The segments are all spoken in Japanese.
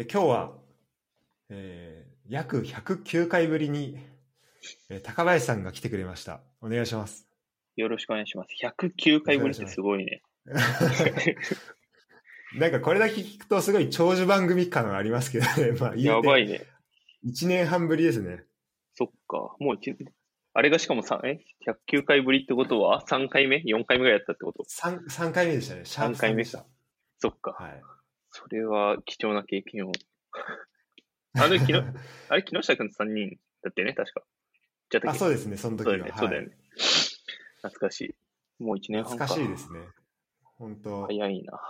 え今日は、えー約109回ぶりに、えー高林さんが来てくれました。お願いします。よろしくお願いします。109回ぶりってすごいね。なんかこれだけ聞くとすごい長寿番組感はありますけどね。まあ、い。やばいね。1年半ぶりですね。そっか。もう一、あれがしかもさえ ?109 回ぶりってことは？3回目 ?4 回目ぐらいやったってこと？3, 3回目でしたね。シャープ三回目でした。そっか。はい。それは貴重な経験を。あの、きの あれ、木下くんと3人だってね、確か。じゃあ、あ、そうですね、その時は。そうだよね。そうだよはいね。懐かしい。もう1年半か。懐かしいですね。本当。早いな。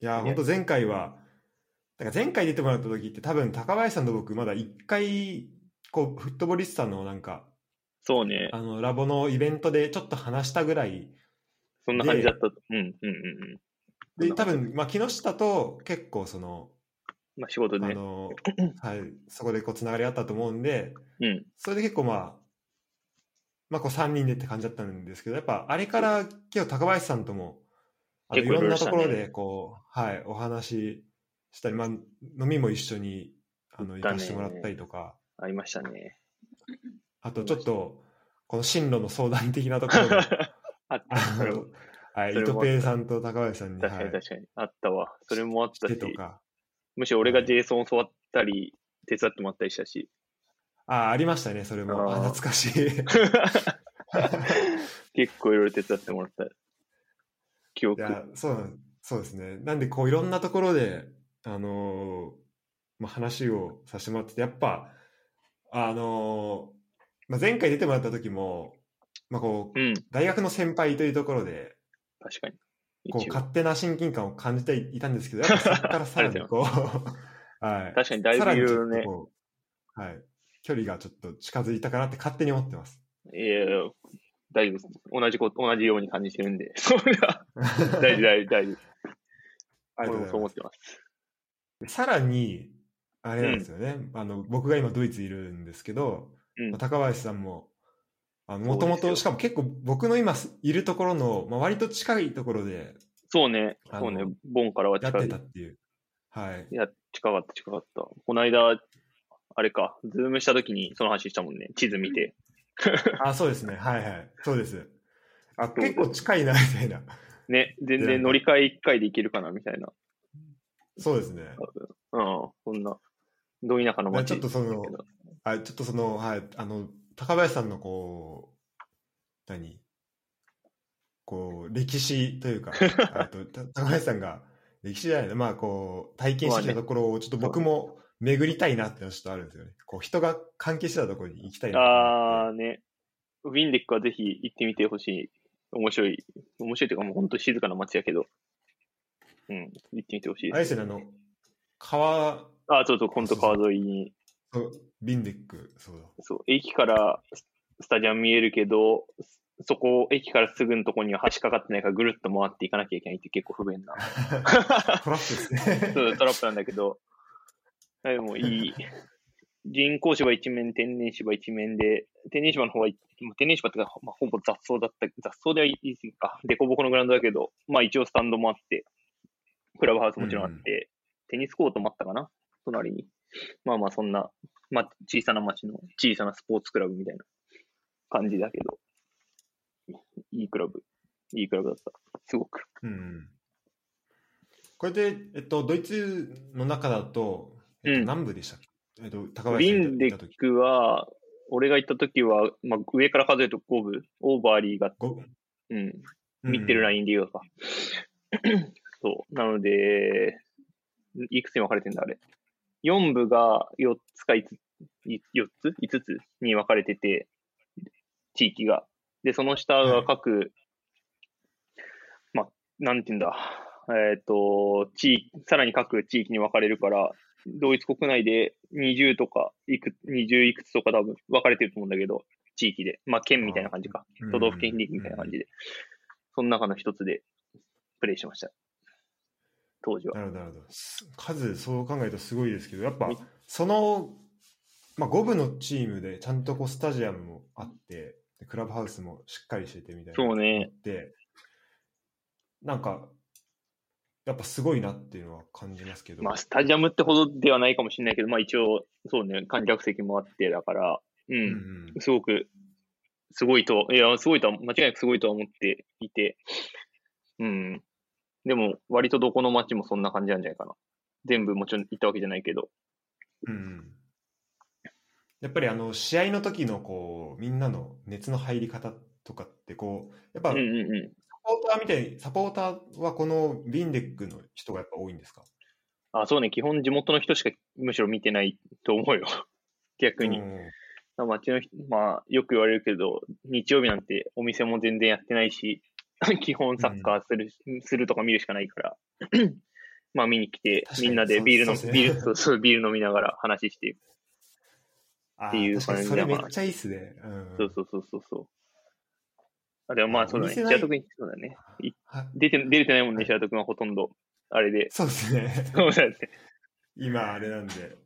いや、ね本当前回は、だから前回出てもらった時って多分高林さんと僕まだ一回、こう、フットボリスタのなんか、そうね。あの、ラボのイベントでちょっと話したぐらい、そんな感じだったと。うん、うん、うんうん。で、多分、まあ、木下と結構その、まあ、仕事でね。あの、はい、そこでこう、つながりあったと思うんで、うん。それで結構まあ、まあ、こう3人でって感じだったんですけど、やっぱあれから結構高林さんとも、あのいろんなところでこう、はい、お話ししたり、まあ、飲みも一緒にあの行かせてもらったりとか、ありましたね。あとちょっと、この進路の相談的なところで、あのはい、それも伊藤ペイさんと高林さんに、確かはい、に確かに。あったわ。それもあったし、むしろ俺が JSON 教わったり、手伝ってもらったりしたし。あ、ありましたね、それも。あ懐かしい。結構いろいろ手伝ってもらった記憶。いや、そうなんそうですね。なんで、こう、いろんなところで、あのーまあ、話をさせてもらってて、やっぱ、あのーまあ、前回出てもらった時も、まあ、こう、うん、大学の先輩というところで、確かに。こう、勝手な親近感を感じていたんですけど、やっぱそこからさらにこう、はい。確かにだいね。はい。距離がちょっと近づいたかなって勝手に思ってます。いやいや大丈夫。同じこと、同じように感じてるんで。それは、大事、大事、大事。ありがとう俺もそう思ございってます。ます。さらに、あれなんですよね、あの僕が今ドイツいるんですけど、うんまあ。高林さんももともとしかも結構僕の今いるところの、まあ、割と近いところでそうね。そうね。ボンからはやって近い。たっていう。はい。いや、近かった、近かった。この間、あれか、ズームした時にその話したもんね。地図見て。あ、そうですね。はいはい。そうです。あ、結構近いな、みたいな。ね、全で然乗り換え1回で行けるかな、みたいな。そうですね。うん、そんな、ど田舎の街ちょっとそのだけどあちょっとその、はい、あの、高林さんのこう、何？こう、歴史というか、あとた高林さんが、歴史じゃないな、まあこう、体験してきたところをちょっと僕も巡りたいなってのはちょっとあるんですよね。こう、人が関係してたところに行きたいなあーね、ウィンデックはぜひ行ってみてほしい。面白い。面白いというかもう本当静かな街やけど。うん、行ってみてほしいです。あれですよね、あの、川、あ、そうそう、本当川沿いに。そうビンデック、そうだ。そう、駅からススタジアム見えるけど、そこ、駅からすぐのところには橋かかってないからぐるっと回っていかなきゃいけないって結構不便な。トラップですね。そうトラップなんだけど、でもいい。人工芝一面、天然芝一面で、天然芝の方は、まあ天然芝ってか、まあ、ほぼ雑草だった、雑草では言い過ぎか、デコボコのグラウンドだけど、まあ一応スタンドもあって、クラブハウスもちろんあって、テニスコートもあったかな？隣に。まあまあそんな、まあ小さな町の小さなスポーツクラブみたいな感じだけど、いいクラブ、いいクラブだった。すごく。うん。これで、えっと、ドイツの中だと、えっと、うん南部でしたっけ、えっと、高ウ林ンデッ。クは、俺が行った時は、まあ、上から数えると5部、オーバーリーが、ごうん、ミッテルライン。で言うか。そう。なので、いくつに分かれてんだ、あれ？4部が4つか5つ、い4つ ?5 つ？に分かれてて、地域が。で、その下が各、まあ、なんて言うんだ。えっ、と、地域、さらに各地域に分かれるから、ドイツ国内で20とか、いく、20いくつとか多分分かれてると思うんだけど、地域で。まあ、県みたいな感じか。都道府県リーグみたいな感じで。その中の一つでプレイしました。当時は。なるほど、なるほど。す数、そう考えるとすごいですけど、やっぱみ、その、まあ、5部のチームで、ちゃんとこう、スタジアムもあって、でクラブハウスもしっかりしててみたいな。そうね。で、なんか、やっぱすごいなっていうのは感じますけど。まあ、スタジアムってほどではないかもしれないけど、まあ一応、そうね、観客席もあって、だから、うん、うんうんすごく、すごいと、いや、すごいとは、間違いなくすごいとは思っていて、うん。でも、割とどこの街もそんな感じなんじゃないかな。全部もちろん行ったわけじゃないけど。うんうんやっぱりあの試合の時のこうみんなの熱の入り方とかってこうやっぱうんサうんうん。ポーターみたいにサポーターはこのビンデックの人がやっぱ多いんですか？あ、そうね、基本地元の人しかむしろ見てないと思うよ。逆に。うん街の人、まあ、よく言われるけど、日曜日なんてお店も全然やってないし、基本サッカーする、するとか見るしかないから、まあ見に来てみんなでビールの、ビール、そうそう、ビール飲みながら話して、あっていう感じだからそれめっちゃいいっすね。うんそうそうそうそうそう。あ、でもまあそうだね、白戸君、そうだね。出て、出れてないもんね、白戸君はほとんど。あれで。そうですね。そうだよね。今あれなんで。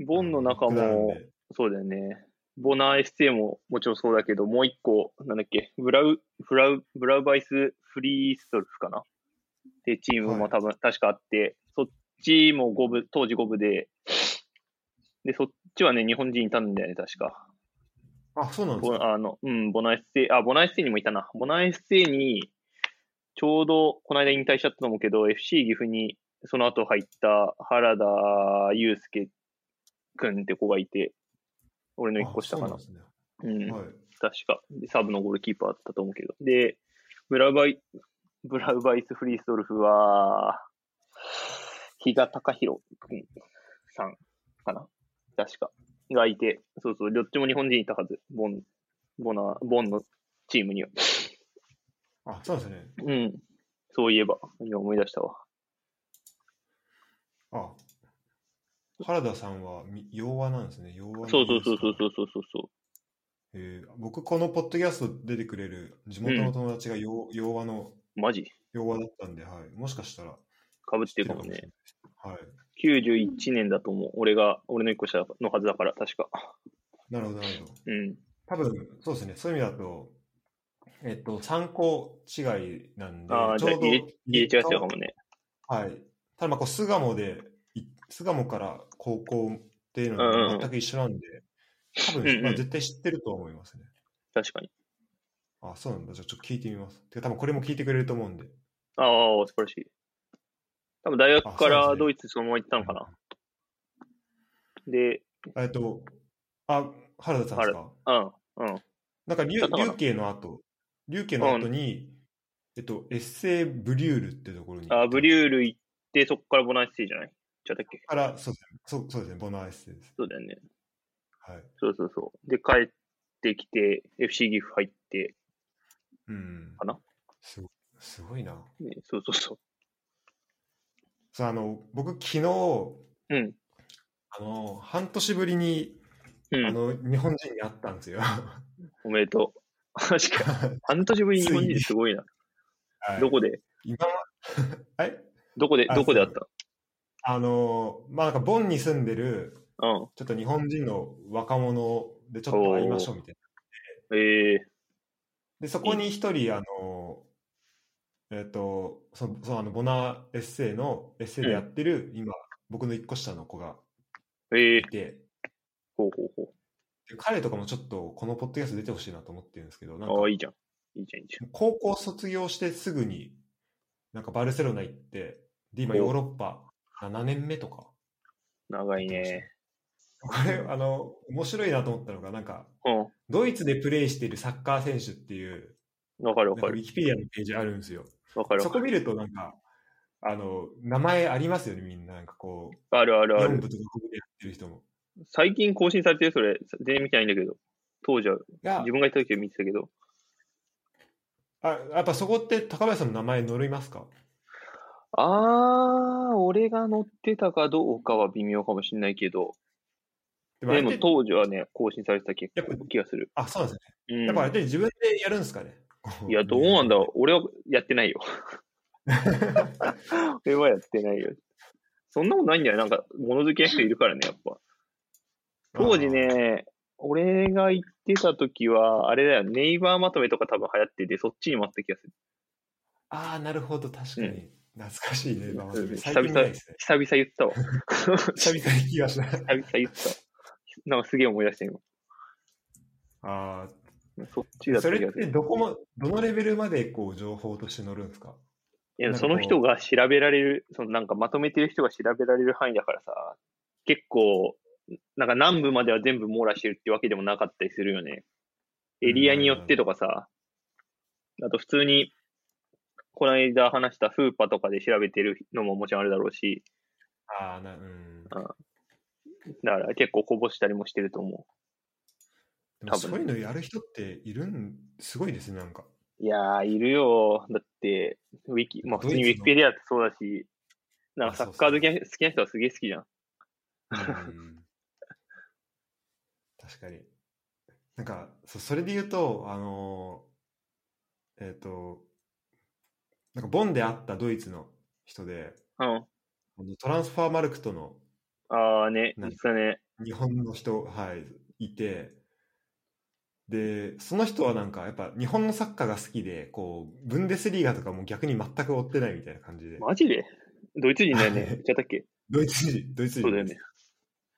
ボンの中も、でそうだよね。ボナー SC ももちろんそうだけど、もう一個、なんだっけ、ブラウ、ブラウ、ブラウバイスフリーストルフかな？ってチームも多分、確かあって、そっちも5部、当時5部で、で、そっちはね、日本人いたんだよね、確か。あ、そうなんですか？ボあの、うん、ボナー SC、あ、ボナー SC にもいたな。ボナー SC に、ちょうどこの間引退しちゃったと思うけど、FC 岐阜にその後入った原田祐介くんって子がいて、俺の一個下かなうなんうんですね。はい。確か。でサブのゴールキーパーだったと思うけど。で、ブラウバイ、ブラウバイス・フリーストルフは、比嘉隆弘君さんかな確か。がいて、そうそう、どっちも日本人いたはず。ボン、ボナ、ボンのチームには。あ、そうですね。うん。そういえば、今思い出したわ。あ、原田さんはみ洋和なんですね。洋和のそうそうそうそうう。そうそうそえー僕、このポッドキャスト出てくれる地元の友達が洋,、洋和のう。マジ？洋和だったんで、はい。もしかしたらかぶっててるかもね。はい。91年だと思う。俺が、俺の一個下のはずだから、確か。なるほど、なるほど。うん。多分、そうですね。そういう意味だと、えっと、参考違いなんで、あちょうど入れ、違ってたかもね。はい。ただ、まあ、こう、巣鴨で、い巣鴨から高校っていうのうんうんうんが全く一緒なんで、多うんうん分、まあ、絶対知ってると思いますね。確かに。あ、そうなんだ。じゃあ、ちょっと聞いてみます。てか、多分これも聞いてくれると思うんで。ああ、素晴らしい。多分大学からドイツそのまま行ったのかな。で、えっと、あ、原田さんですか？うん、うん。なんか、竜慶の後、竜慶の後に、えっと、エッセイブリュールってところに。あブリュール行って、そこからボナンシティじゃない？ちゃったっけ？から、そうですね。そうそうですね。ボナーエッセイです。そうだよね。はい。そうそうそう。で、帰ってきて、FC 岐阜入って、うん。かな？すごすごいな。ね、そうそうそそう、あの、僕、昨日、う。うん。あの、半年ぶりに、うん。あの、日本人に会ったんですよ。おめでとう。確かに。半年ぶりに日本人すごいな。はいどこで？今は、はいどこで、あどこであった？あの、まあ、なんか、ボンに住んでる、うん。ちょっと日本人の若者でちょっと会いましょうみたいな。ええで、そこに一人、あの、えっ、と、その、そのあの、ボナーエッセイの、エッセイでやってる、今、僕の一個下の子がええいて、ほうほうほで彼とかもちょっと、このポッドキャスト出てほしいなと思ってるんですけど、なんう。かああ、いいじゃん。いいじゃん、いいじゃん。高校卒業してすぐに、なんかバルセロナ行って、で、今おヨーロッパ7年目とか。長いね。これ、あの、面白いなと思ったのが、なんか、うん。ドイツでプレーしているサッカー選手っていう、わかるわかる。ィキペディアのページあるんですよ。わかる。そこ見ると、なんか、あの、名前ありますよね、みんな。なんかこう、あるあるあ4る。部とか5部でやってる人も。最近更新されてる？それ、全然見てないんだけど。当時は、自分がいた時は見てたけど。あ、やっぱそこって高林さんの名前載りますか？あー、俺が乗ってたかどうかは微妙かもしれないけど、でもでも当時はね、更新されてた気やっぱ気がする。あ、そうなんですね。うんやっぱあれって自分でやるんですかねいや、どうなんだろう。俺はやってないよ。俺はやってないよ。そんなことないんだよ。なんか、物好きな人いるからね、やっぱ。当時ね、俺が行ってた時は、あれだよ、ネイバーまとめとか多分流行ってて、そっちにもあった気がする。あーあー、なるほど、確かに。懐かしいね、馬場うん最近見ないですね。久々言ったわ。久々に聞きました。久々言った。なんかすげえ思い出して今。あそっちだあ、それっ。てどこも、どのレベルまでこう情報として載るんですか？いや、その人が調べられる、そのなんかまとめてる人が調べられる範囲だからさ、結構、なんか南部までは全部網羅してるってわけでもなかったりするよね。エリアによってとかさ、あと普通に、この間話したフーパとかで調べてるのももちろんあるだろうし、ああ、な、うん。だから結構こぼしたりもしてると思多分でもそういうのやる人っているん、すごいですね、なんか。う。いやー、いるよ。だって、ウィキ、まあ普通にウィキペディアってそうだし、なんかサッカー好きあな好きな人はすげえ好きじゃん。うん 確かに。なんか、そそれで言うと、あのーえっ、と、なんかボンで会ったドイツの人で、うん。トランスファーマルクトのああね、なん実はね、日本の人、はい、いて、で、その人はなんか、やっぱ日本のサッカーが好きで、こう、ブンデスリーガとかも逆に全く追ってないみたいな感じで。マジで？ドイツ人だよね。はい言っちゃったっけ？ドイツ人、ドイツ人そうだよね。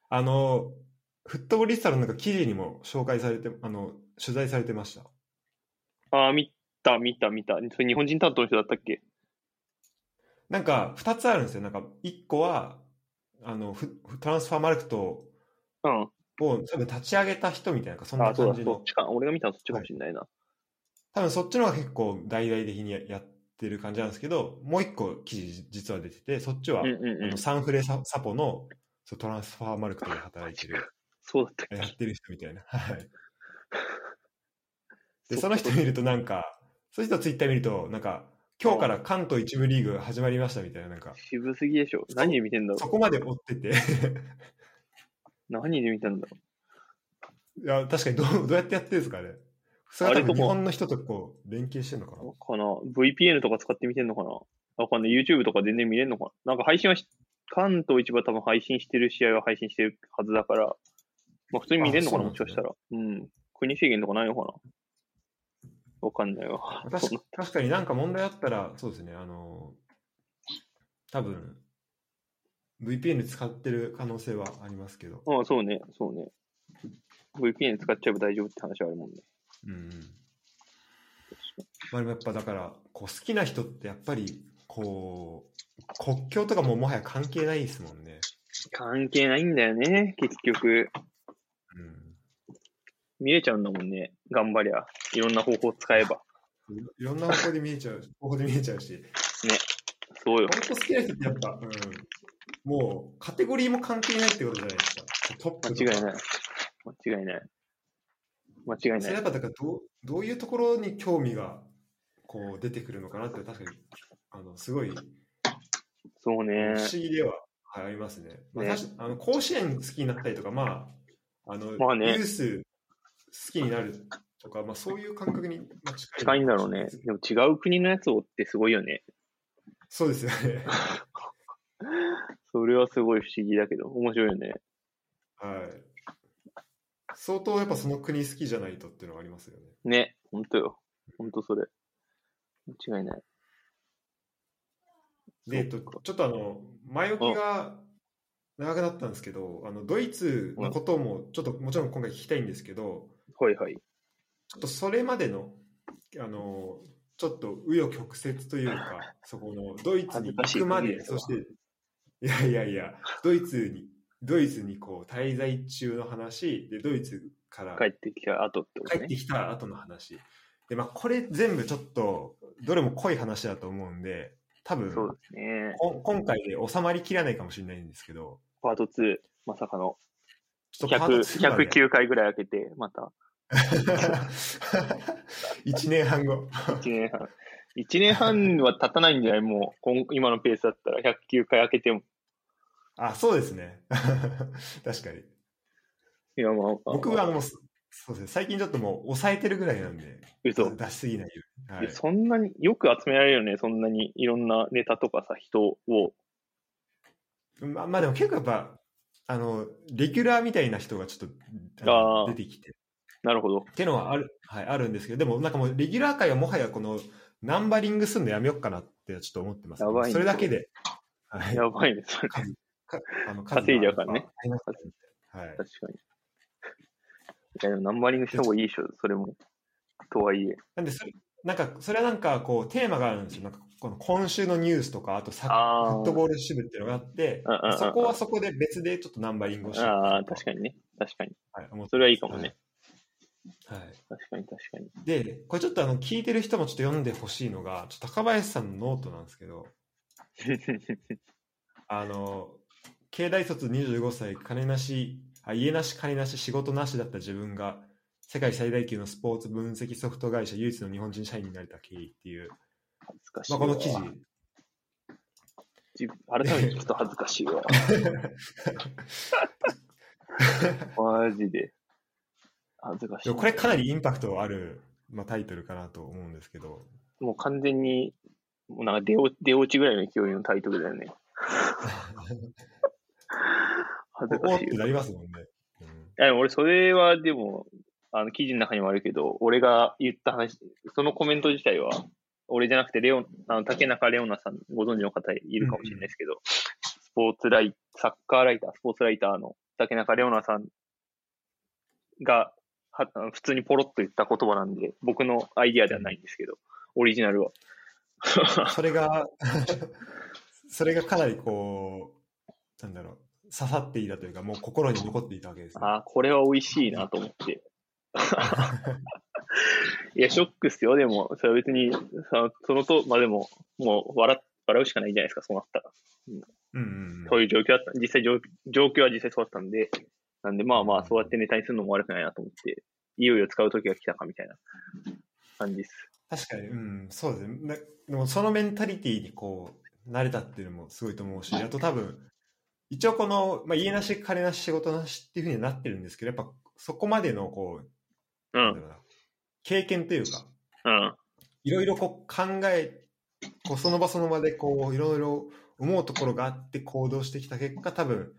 あの、フットボリスタのなんか記事にも紹介されて、あの、取材されてました。ああ、見た、見た、見た。それ日本人担当の人だったっけ？なんか、二つあるんですよ。なんか、一個は、あの、フトランスファーマルクトうん。を多分立ち上げた人みたいな、そんな感じのそっ。ちか。俺が見たのそっちかもしれないな。多分そっちの方が結構大々的にややってる感じなんですけど、もう一個記事実は出てて、そっちは、うんうんうんあの。サンフレササポのそうトランスファーマルクトで働いてる、そうだったっけ？やってる人みたいな。はい。で、その人見るとなんか、そういう人ツイッター見ると、なんか、今日から関東一部リーグ始まりましたみたいな、なんか、渋すぎでしょ。何で見てんだろそこまで追ってて、う。何で見たんだろいや、確かにどうどうやってやってるんですかね。それは多日本の人とこう、連携してるのかなう。かな ?VPN とか使って見てんのかなわかんない。YouTube とか全然見れんのかななんか配信はし、関東一部は多分配信してる試合は配信してるはずだから、まあ普通に見れんのかなあそうなんもしかしたら。うん。国制限とかないのかなわかんないわ。確か確かになんか問題あったら、そうですね、あの、多分 VPN 使ってる可能性はありますけど、ああ、そうね、そうね。VPN 使っちゃえば大丈夫って話はあるもんね。うんうん。まあ、でもやっぱだから、こう好きな人ってやっぱり、こう、国境とかももはや関係ないですもんね。関係ないんだよね、結局。うん。見れちゃうんだもんね。頑張りゃ。いろんな方法使えば。いろんな方向で見えちゃう、方法で見えちゃうし、そうよ。本当好きな人ってやっぱ、うん、もうカテゴリーも関係ないってことじゃないですか。トップ間違いない。間違いない。間違いそれない。やっぱだからどうどういうところに興味がこう出てくるのかなって確かにあのすごい不そうね。思議では、はい、ありますね。まあ、あの甲子園好きになったりとか、まあ、あのまあねユース好きになるとか、まあ、そういう感覚にまあ近い近いんだろうね。でも違う国のやつをってすごいよね。そうですよね。それはすごい不思議だけど、面白いよね。はい。相当やっぱその国好きじゃないとっていうのはありますよね。ね。ほんとよ。ほんとそれ。間違いない。で、えっと、ちょっとあの、前置きが長くなったんですけど、あのドイツのこともちょっともちろん今回聞きたいんですけど、はいはい。ちょっとそれまでの、あの、ちょっと紆余曲折というか、そこのドイツに行くまで、そして、いやいやいや、ドイツに、ドイツにこう滞在中の話、で、ドイツから帰ってきた後ってことね帰って。きた後の話。で、まあ、これ全部ちょっと、どれも濃い話だと思うんで、多分、そうですね。こ今回で収まりきらないかもしれないんですけど、パート2、まさかの109回ぐらい開けて、また 1年半後。1年半。1年半は経たないんじゃない？もう、今今のペースだったら109回開けても。あ、そうですね。確かに。いや、まあ、僕はあの、そうですね、最近ちょっともう抑えてるぐらいなんで、嘘。出しすぎないように。はいそんなに、よく集められるよね。そんなにいろんなネタとかさ、人を。ままあでも結構やっぱ、あの、レギュラーみたいな人がちょっと出てきて、なるほど。っていうのはある,、はい、あるんですけど、でもなんかもうレギュラー界はもはやこのナンバリングするのやめようかなってちょっと思ってます、やばいねそれだけで、はい、やばいね、それ。かあの 稼いじゃうからね。はい。確かに。いや、でもナンバリングした方がいいでしょ、それも。とはいえ。なんでそれ、なんか、それはなんか、こう、テーマがあるんですよ。なんか、この今週のニュースとか、あとサッフットボール支部っていうのがあってそこはそこで別でちょっとナンバリングをしてああ、確かにね。確かに。はい、それはいいかもね。はい。確かに、確かに。で、これちょっとあの、聞いてる人もちょっと読んでほしいのが、ちょっと高林さんのノートなんですけど、あの、経大卒25歳、金なし、あ家なし、金なし、仕事なしだった自分が、世界最大級のスポーツ分析ソフト会社唯一の日本人社員になれた経緯っていう、恥ずかしいまあ、わ。この記事、改めて聞くと恥ずかしいわ。マジで。恥ずかしい。これかなりインパクトある、まあ、タイトルかなと思うんですけど、もう完全に、もうなんか出落出落ちぐらいの勢いのタイトルだよね。恥ずかしいわ。なりますもんね。うんいや、俺、それはでも、あの、記事の中にもあるけど、俺が言った話、そのコメント自体は、俺じゃなくて、レオン、あの、竹中レオナさん、ご存知の方いるかもしれないですけど、スポーツライ、サッカーライター、スポーツライターの竹中レオナさんが、は普通にポロッと言った言葉なんで、僕のアイディアではないんですけど、オリジナルは。それが、それがかなりこう、なんだろう、刺さっていたというか、もう心に残っていたわけです、ね。ああ、これは美味しいなと思って。いや、ショックっすよ。でも、それは別に、そそのと、まあでも、もう笑っ笑うしかないじゃないですか、そうなったら。うんうんうんそういう状況だった。実際状、状況は実際そうだったんで、なんでまあまあ、そうやってネタにするのも悪くないなと思って、いよいよ使う時が来たかみたいな感じです。確かに、うん、そうですね。なでも、そのメンタリティーにこう、慣れたっていうのもすごいと思うし、あと多分、一応この、まあ、家なし、金なし、仕事なしっていうふうにはなってるんですけど、やっぱそこまでのこう、うん、なんだろうな経験というか、うん、いろいろこう考え、こうその場その場でこういろいろ思うところがあって行動してきた結果、多分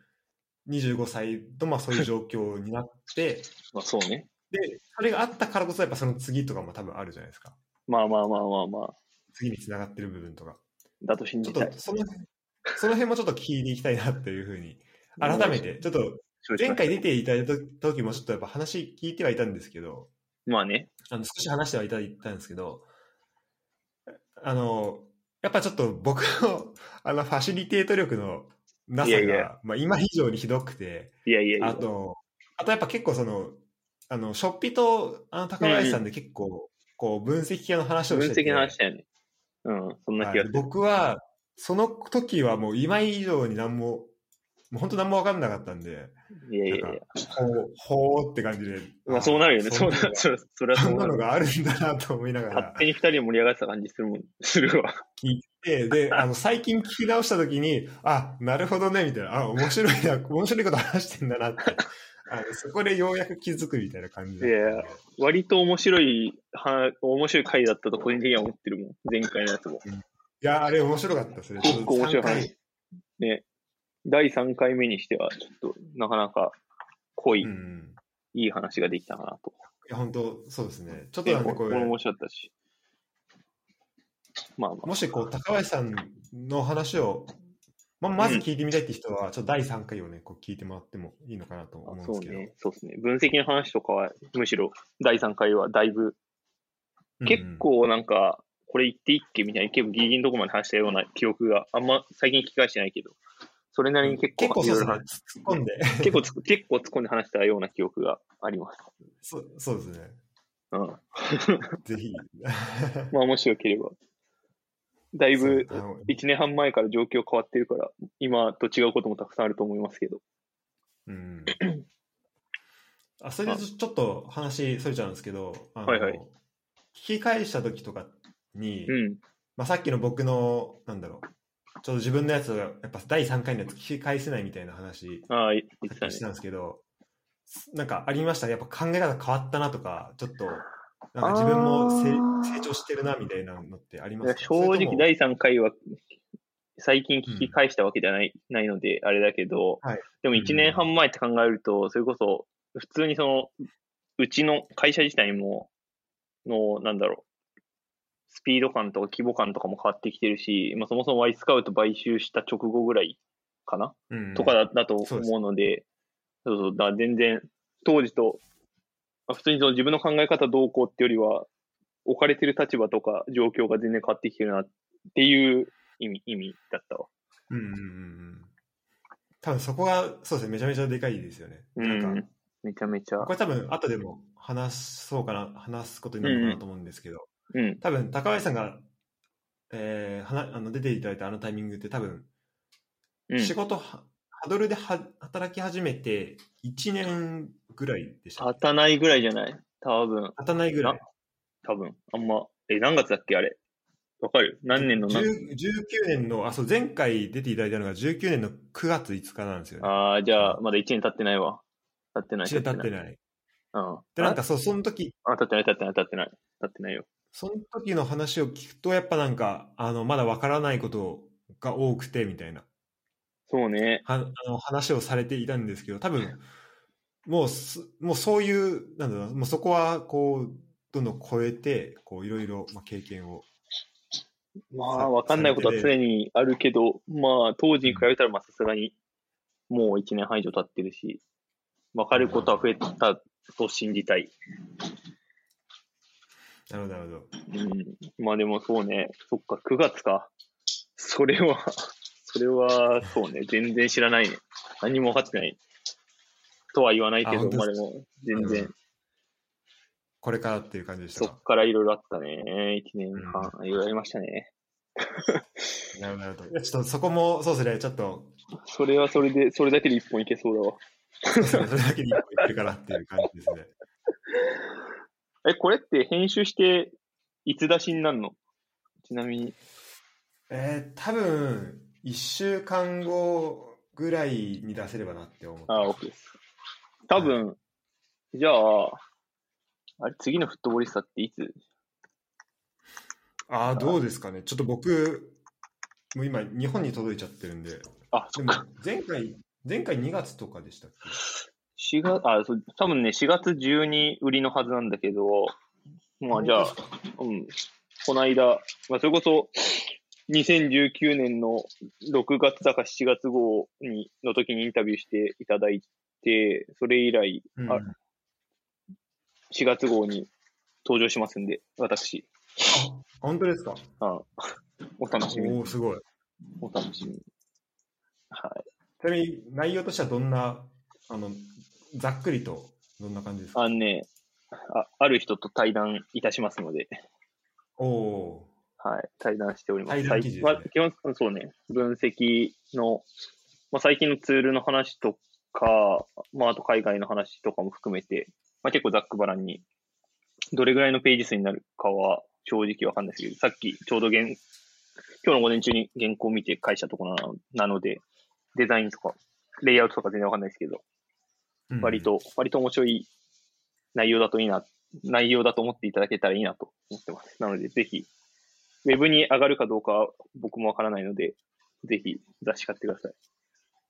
25歳とまあそういう状況になって、まあそうね。で、それがあったからこそやっぱその次とかも多分あるじゃないですか。まあまあまあまあまあ、次につながってる部分とか。だと信じたい。その、その辺もちょっと聞いていきたいなっていうふうに、改めて、ちょっと前回出ていただいた時もちょっとやっぱ話聞いてはいたんですけど、まあね。あの少し話してはいただいたんですけど、あの、やっぱちょっと僕の あのファシリテート力のなさが、いやいやまあ、今以上にひどくて、いやいやいや。あと、あとやっぱ結構その、あの、ショッピとあの高林さんで結構、こう分析系の話を分してて、析の話だよね。うん、そんな気がする。はい僕は、その時はもう今以上に何も、もう本当何も分かんなかったんで、いやいやいや。ほう、ほーって感じで。まあそうなるよね。そうなそれはそそうんなのがあるんだなと思いながら勝手に二人で盛り上がってた感じするもん、するわ。聞いて、で、あの、最近聞き直した時に、あ、なるほどね、みたいな、あ、面白いな、面白いこと話してんだなって、あのそこでようやく気づくみたいな感じでいや割と面白い、は面白い回だったと個人的には思ってるもん。前回のやつも。いや、あれ面白かったですね。結構面白い3回話。ね。第3回目にしては、ちょっと、なかなか濃い、うん。いい話ができたかなと。いや、本当そうですね。ちょっとでなんかこれ、これも面白かったし。まあまあ。もしこう、高林さんの話を、ままず聞いてみたいって人は、ちょっと第3回をね、こう聞いてもらってもいいのかなと思うんですけど。そうね。そうですね。分析の話とかは、むしろ、第3回はだいぶ、うん結構なんか、これ言っていいっけみたいな、結構ギリギリのとこまで話したような記憶があんま最近聞き返してないけど、それなりに結構、結構。突っ込んで。結構つ 結構突っ込んで話したような記憶があります。そうそうですね。うん。ま ぜひ。あ面白ければ。だいぶそうあの1年半前から状況変わってるから、今と違うこともたくさんあると思いますけど。うん。あ、それでちょっと話それちゃうんですけど、あのはいはい聞き返した時とかに、うん。まあ、さっきの僕の、なんだろう、ちょっと自分のやつが、やっぱ第3回のやつ聞き返せないみたいな話、ああ、言ってたし。たんですけど、なんかありました。やっぱ考え方変わったなとか、ちょっと、なんか自分もせあー。成長してるなみたいなのってありますか？正直第3回は最近聞き返したわけじゃない,、ないので、あれだけど、はい。でも1年半前って考えると、それこそ、普通にその、うちの会社自体も、の、なんだろう、スピード感とか規模感とかも変わってきてるし、まあ、そもそもワイスカウト買収した直後ぐらいかな、うんとかだだと思うので、そうそう、だ全然、当時と、まあ普通にその自分の考え方どうこうってよりは、置かれてる立場とか状況が全然変わってきてるなっていう意味、意味だったわ。うんうん。多分そこが、そうですね、めちゃめちゃでかいですよね。うなんかん。めちゃめちゃ。これ多分後でも話そうかな、話すことになるのかなと思うんですけど、うん。多分高林さんが、えー、はなあの出ていただいたあのタイミングって多分、うん。仕事は、ハドルでは働き始めて1年ぐらいでしたっけ？立たないぐらいじゃない？多分、立たないぐらい。多分。あんま、え、何月だっけ？あれ。わかる？何年の何？10 19年の、あ、そう、前回出ていただいたのが19年の9月5日なんですよね。ああ、じゃあ、まだ1年経ってないわ。経ってない。1年経ってい。ない。うん。で、なんかそう、その時、あ、経ってない、経ってない、経ってない。経ってないよ。その時の話を聞くと、やっぱなんか、あの、まだわからないことが多くて、みたいな、そうね。はあの話をされていたんですけど、多分、もうす、もうそういう、なんだろう、もうそこは、こう、どんどん超えて、こう、いろいろ、まあ、経験を。まさあ、わかんないことは常にあるけど、まあ、当時に比べたら、まあ、さすがに、もう1年半以上経ってるし、わかることは増えたと信じたい。なるほど、なるほど。うん。まあでもそうね、そっか、9月か。それは、それは、そうね、全然知らないね。何も分かってない。とは言わないけど、あまあでも、全然、これからっていう感じでしたか？そっからいろいろあったね。1年半、いろいろありましたね。なるほど、なるほど。ちょっとそこも、そうですね、ちょっと、それはそれで、それだけで一本いけそうだわ。それだけで一個言ってるかなっていう感じですね。え、これって編集して、いつ出しになるの？ちなみに。えー、多分、1週間後ぐらいに出せればなって思ってああ、OK です。多分、じゃあ、あれ、次のフットボリスタっていつ？ああ、どうですかね。ちょっと僕、もう今、日本に届いちゃってるんで、あ、でも、前回、前回2月とかでしたっけ？4月、あ、そう、多分ね、4月中に売りのはずなんだけど、まあじゃあ、うん、この間、まあそれこそ、2019年の6月だか7月号に、の時にインタビューしていただいて、それ以来、うんあ4月号に登場しますんで、私、本当ですか？あお楽しみにおお、すごい。お楽しみに。はい。ちなみに、内容としてはどんな、あの、ざっくりと、どんな感じですか？あのね、あ、ある人と対談いたしますので、おおはい、対談しております。対談記事ですねまあ、基本、そうね、分析の、まあ、最近のツールの話とか、まあ、あと海外の話とかも含めて、まあ、結構ざっくばらんに、どれぐらいのページ数になるかは正直わかんないですけど、さっきちょうど現、今日の午前中に原稿を見て返したところなので、デザインとか、レイアウトとか全然わかんないですけど、ー。割と、割と面白い内容だといいな、内容だと思っていただけたらいいなと思ってます。なので、ぜひ、ウェブに上がるかどうかは僕もわからないので、ぜひ雑誌買ってください。っ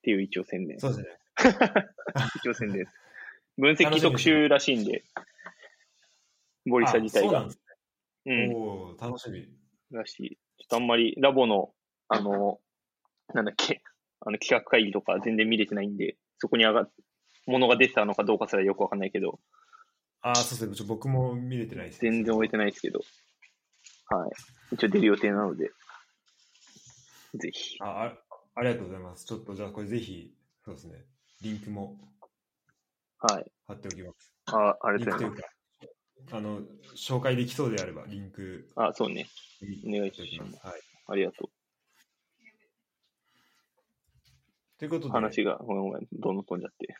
ていう一応宣伝。そうですね。一応宣伝です。分析特集らしいんで、ボリサ自体がうなんで。すうね。ん。楽しみ。らしい。ちょっとあんまりラボの、あの、なんだっけ、あの企画会議とか全然見れてないんで、そこに上がっ、ものが出てたのかどうかすらよくわかんないけど、ああ、そうですね。僕も見れてないです。全然終えてないですけど、はい。一応出る予定なので、ぜひ。ああありがとうございます。ちょっとじゃあこれぜひ、そうですね。リンクもはい。貼っておきます。あありがとうございます。か、あの、紹介できそうであれば、リンクあ、そうね。お願いし。ます。はい。ありがとう。ということで、話が、ごめんごめん、どんどん飛んじゃって。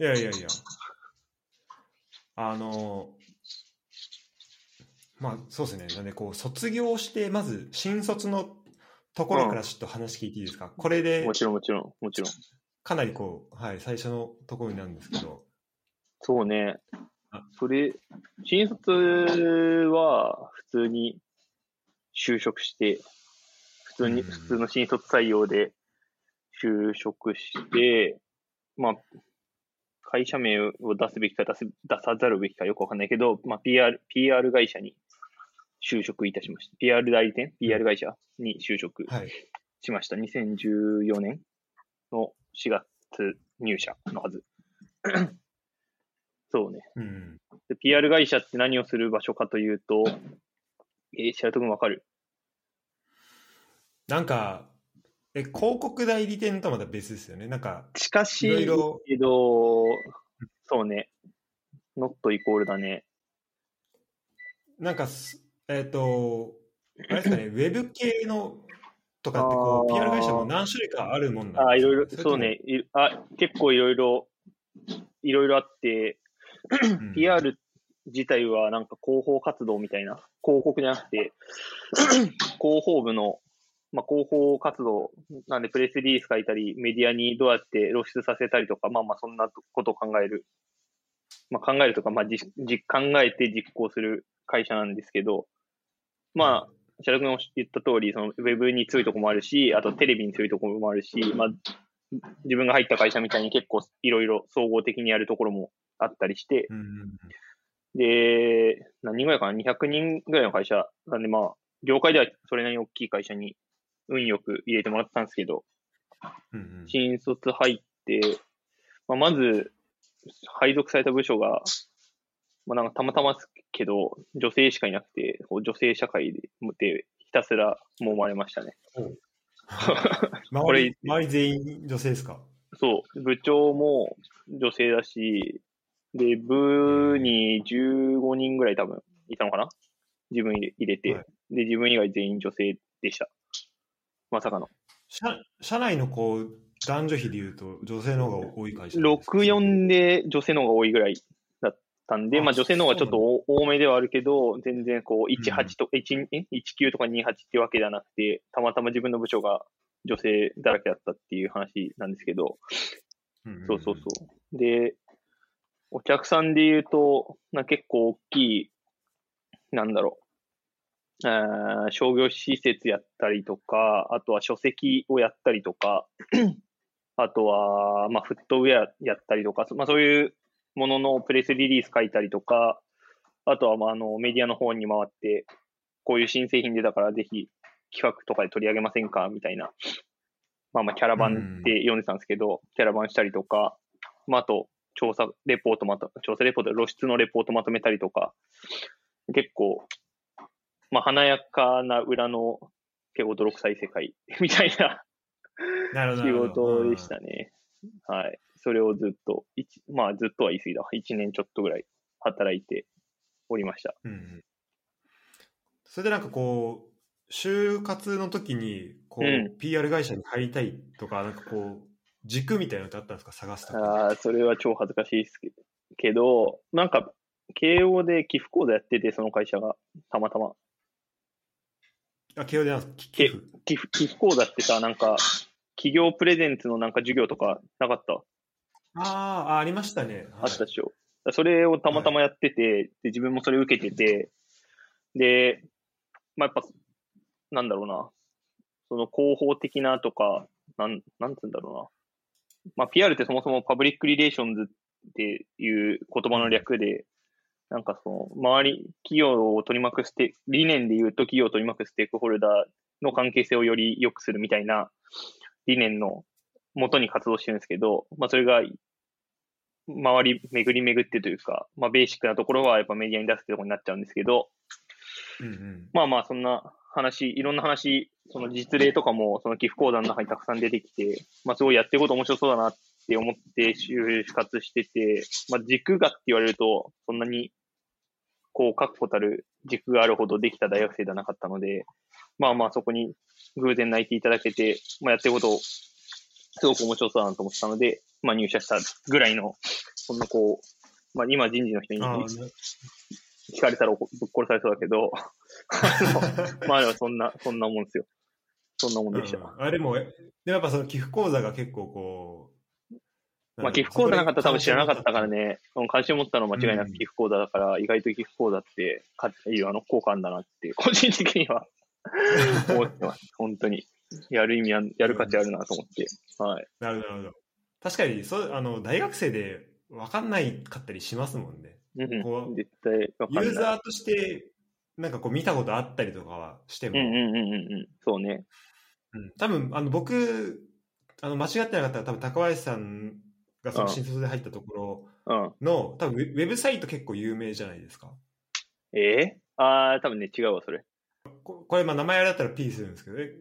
いやいやいや。あの、まあそうですね。なんでこう、卒業して、まず新卒のところからちょっと話聞いていいですか、これでもちろんもちろん、もちろん。かなりこう、はい、最初のところになるんですけど、そうねあ。それ、新卒は普通に就職して、普通に、うん普通の新卒採用で就職して、まあ、会社名を出すべきか出す出さざるべきかよくわかんないけど、まあ、PR、PR 会社に就職いたしました。PR 代理店 ?PR 会社に就職はい。しました。2014年の4月入社のはず。そうね。うん。で PR 会社って何をする場所かというと、えー、白戸君わかるなんか、え、広告代理店とはまた別ですよね。なんか、近しいろいろそうね。ノットイコールだね。なんかす、えっ、と、あれですかね、ウェブ系のとかってこう、PR 会社も何種類かあるもんなんですか？あ、いろいろ、そうね。いあ、結構いろいろ、いろいろあって、うん PR 自体はなんか広報活動みたいな、広告じゃなくて、広報部の、まあ、広報活動、なんでプレスリリース書いたり、メディアにどうやって露出させたりとか、まあまあそんなことを考える、まあ考えるとか、まあじじ考えて実行する会社なんですけど、まあ、白君が言った通り、そのウェブに強いところもあるし、あとテレビに強いところもあるし、まあ、自分が入った会社みたいに結構いろいろ総合的にやるところもあったりして、うんうんうんで、何人ぐらいかな ?200 人ぐらいの会社。なんでまあ、業界ではそれなりに大きい会社に運よく入れてもらったんですけど、うんうん。新卒入って、まあ、まず、配属された部署が、まあなんかたまたまですけど、女性しかいなくて、こう女性社会ででひたすら揉まれましたね。周これり周り全員女性ですか？そう、部長も女性だし、で、部に15人ぐらい多分いたのかな？自分入れ入れて、はい。で、自分以外全員女性でした。まさかの。社社内のこう男女比でいうと女性の方が多い会社なんですか？64で女性の方が多いぐらいだったんで、あまあ女性の方がちょっと多多めではあるけど、全然こううん。18と、1え19とか28っていうわけではなくて、たまたま自分の部署が女性だらけだったっていう話なんですけど、うんうんうん。そうそうそう。で、お客さんで言うと、な結構大きい、なんだろう、あー商業施設やったりとか、あとは書籍をやったりとか、あとは、まあ、フットウェアやったりとか、そまあ、そういうもののプレスリリース書いたりとか、あとは、まあ、あの、メディアの方に回って、こういう新製品出たからぜひ企画とかで取り上げませんか？みたいな。まあまあ、キャラバンって読んでたんですけど、キャラバンしたりとか、まあ、あと、調査レポートまと、調査レポート、露出のレポートまとめたりとか、結構、まあ、華やかな裏の結構泥臭い世界 みたいな仕事でしたね。はい。それをずっと、一まあずっとは言い過ぎだ。1年ちょっとぐらい働いておりました。うんうんそれでなんかこう就活の時にこう、うん PR 会社に入りたいとかなんかこう軸みたいなのってあったんですか？探すとかああ、それは超恥ずかしいですけど、けどなんか、慶応で寄付講座やってて、その会社が、たまたま。あ慶応でなんですけ寄付。寄付寄付講座ってさ、なんか、企業プレゼンツのなんか授業とかなかった？あーあありましたね、あったでしょ。それをたまたまやってて、で、自分もそれ受けてて、で、まあ、やっぱ、なんだろうな、その広報的なとか、なん、なんつうんだろうな。まあ、PR ってそもそも Public Relations っていう言葉の略で、なんかその、周り、企業を取り巻くステ、理念で言うと企業を取り巻くステークホルダーの関係性をより良くするみたいな理念のもとに活動してるんですけど、まあ、それが周り巡り巡ってというか、まあ、ベーシックなところはやっぱメディアに出すってところになっちゃうんですけど、うんうん。まあまあ、そんな話、いろんな話、その実例とかも、その寄付講座の中にたくさん出てきて、まあ、すごいやってること面白そうだなって思って就活してて、まあ、軸がって言われると、そんなに、こう、確固たる軸があるほどできた大学生ではなかったので、まあまあ、そこに偶然泣いていただけて、まあ、やってることを、すごく面白そうだなと思ってたので、まあ、入社したぐらいの、そんなこう、まあ、今人事の人に聞かれたらぶっ殺されそうだけど、まあでもそんな、そんなもんですよ。そんなもんでした。うんあでもえでもやっぱその寄付講座が結構こうまあ寄付講座なかったら多分知らなかったからねね、うん関心を持ったのは間違いなくうん寄付講座だから、意外と寄付講座って、かいいあの、効果あるんだなって、個人的には 思ってます。本当に。やる意味あん、やる価値あるなと思って。はい。なるほどなるほど確かにそうあの大学生で分かんないかったりしますもんねうんこう絶対わかんない。ユーザーとしてなんかこう見たことあったりとかはしても、うんうんうんうんうん。そうね。うん多分あの僕あの間違ってなかったら多分高林さんがその新卒で入ったとこうん。ろの多分ウェブサイト結構有名じゃないですか？ええああ、多分ね、違うわ、それ。ここれまあ名前あれだったら P するんですけどえ